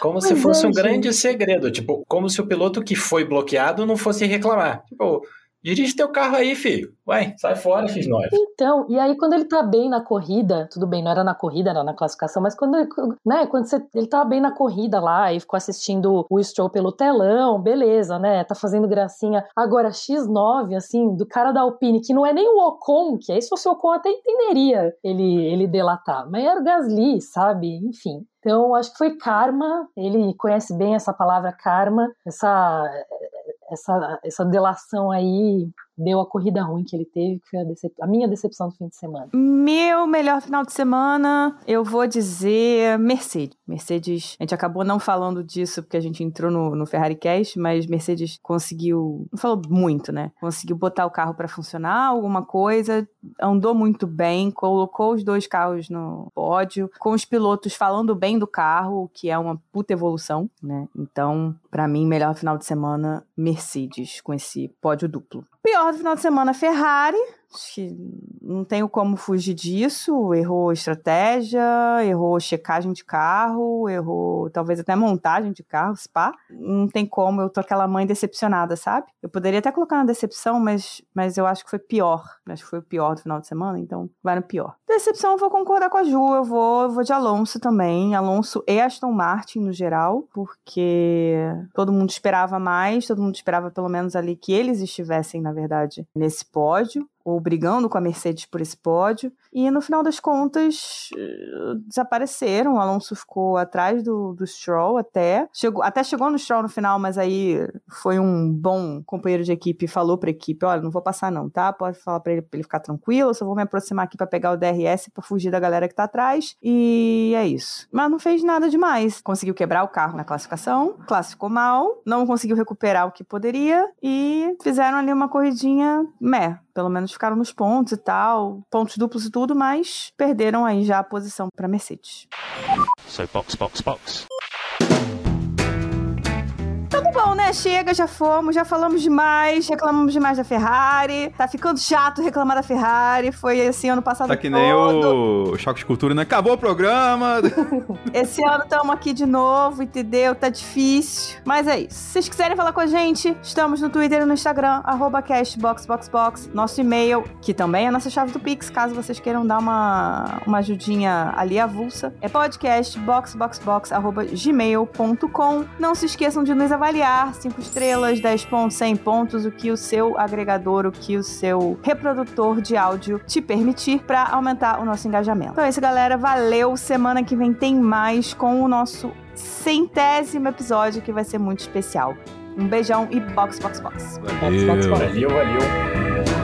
Como se Pois fosse é, um grande segredo. Tipo, como se o piloto que foi bloqueado não fosse reclamar. Tipo, dirige teu carro aí, filho. Vai, sai fora, X9. Então, e aí quando ele tá bem na corrida, tudo bem, não era na corrida, era na classificação, mas quando, né, quando você, ele tava bem na corrida lá e ficou assistindo o Stroll pelo telão, beleza, né, tá fazendo gracinha. Agora, X9, assim, do cara da Alpine, que não é nem o Ocon, que aí se fosse o Ocon até entenderia ele, ele delatar, mas era o Gasly, sabe, enfim. Então, acho que foi karma, ele conhece bem essa palavra karma, essa, essa, essa delação aí deu a corrida ruim que ele teve, que foi a, decep- a minha decepção do fim de semana. Meu melhor final de semana, eu vou dizer Mercedes. Mercedes, a gente acabou não falando disso porque a gente entrou no, no Ferrari Cast, mas Mercedes conseguiu, não falou muito, né? Conseguiu botar o carro para funcionar, alguma coisa, andou muito bem, colocou os dois carros no pódio, com os pilotos falando bem do carro, o que é uma puta evolução, né? Então, pra mim, melhor final de semana, Mercedes, com esse pódio duplo. Pior do final de semana, Ferrari. Acho que não tenho como fugir disso. Errou estratégia, errou checagem de carro, errou talvez até montagem de carro, spa. Não tem como, eu tô aquela mãe decepcionada, sabe? Eu poderia até colocar na decepção, mas, mas eu acho que foi pior. Acho que foi o pior do final de semana, então vai no pior. Decepção, eu vou concordar com a Ju, eu vou, eu vou de Alonso também. Alonso e Aston Martin no geral, porque todo mundo esperava mais, todo mundo esperava pelo menos ali que eles estivessem, na verdade, nesse pódio ou brigando com a Mercedes por esse pódio. E no final das contas, eh, desapareceram. O Alonso ficou atrás do, do Stroll até. Chegou, até chegou no Stroll no final, mas aí foi um bom companheiro de equipe falou pra equipe: olha, não vou passar, não, tá? Pode falar pra ele, pra ele ficar tranquilo, só vou me aproximar aqui pra pegar o DRS pra fugir da galera que tá atrás. E é isso. Mas não fez nada demais. Conseguiu quebrar o carro na classificação, classificou mal, não conseguiu recuperar o que poderia e fizeram ali uma corridinha meh pelo menos ficaram nos pontos e tal, pontos duplos e tudo, mas perderam aí já a posição para Mercedes. So box, box, box. Né? Chega, já fomos, já falamos demais, reclamamos demais da Ferrari. Tá ficando chato reclamar da Ferrari. Foi esse ano passado Tá que nem todo. o Choque de Cultura, né? Acabou o programa. *laughs* Esse ano estamos aqui de novo, entendeu? Tá difícil. Mas é isso. Se vocês quiserem falar com a gente, estamos no Twitter e no Instagram, arroba cashboxboxbox. Nosso e-mail, que também é a nossa chave do Pix, caso vocês queiram dar uma, uma ajudinha ali avulsa, é podcastboxboxbox.gmail.com. Não se esqueçam de nos avaliar, 5 estrelas, 10 pontos, 100 pontos, o que o seu agregador, o que o seu reprodutor de áudio te permitir para aumentar o nosso engajamento. Então é isso, galera. Valeu. Semana que vem tem mais com o nosso centésimo episódio que vai ser muito especial. Um beijão e box, box, box. Box, box, box. Valeu, valeu.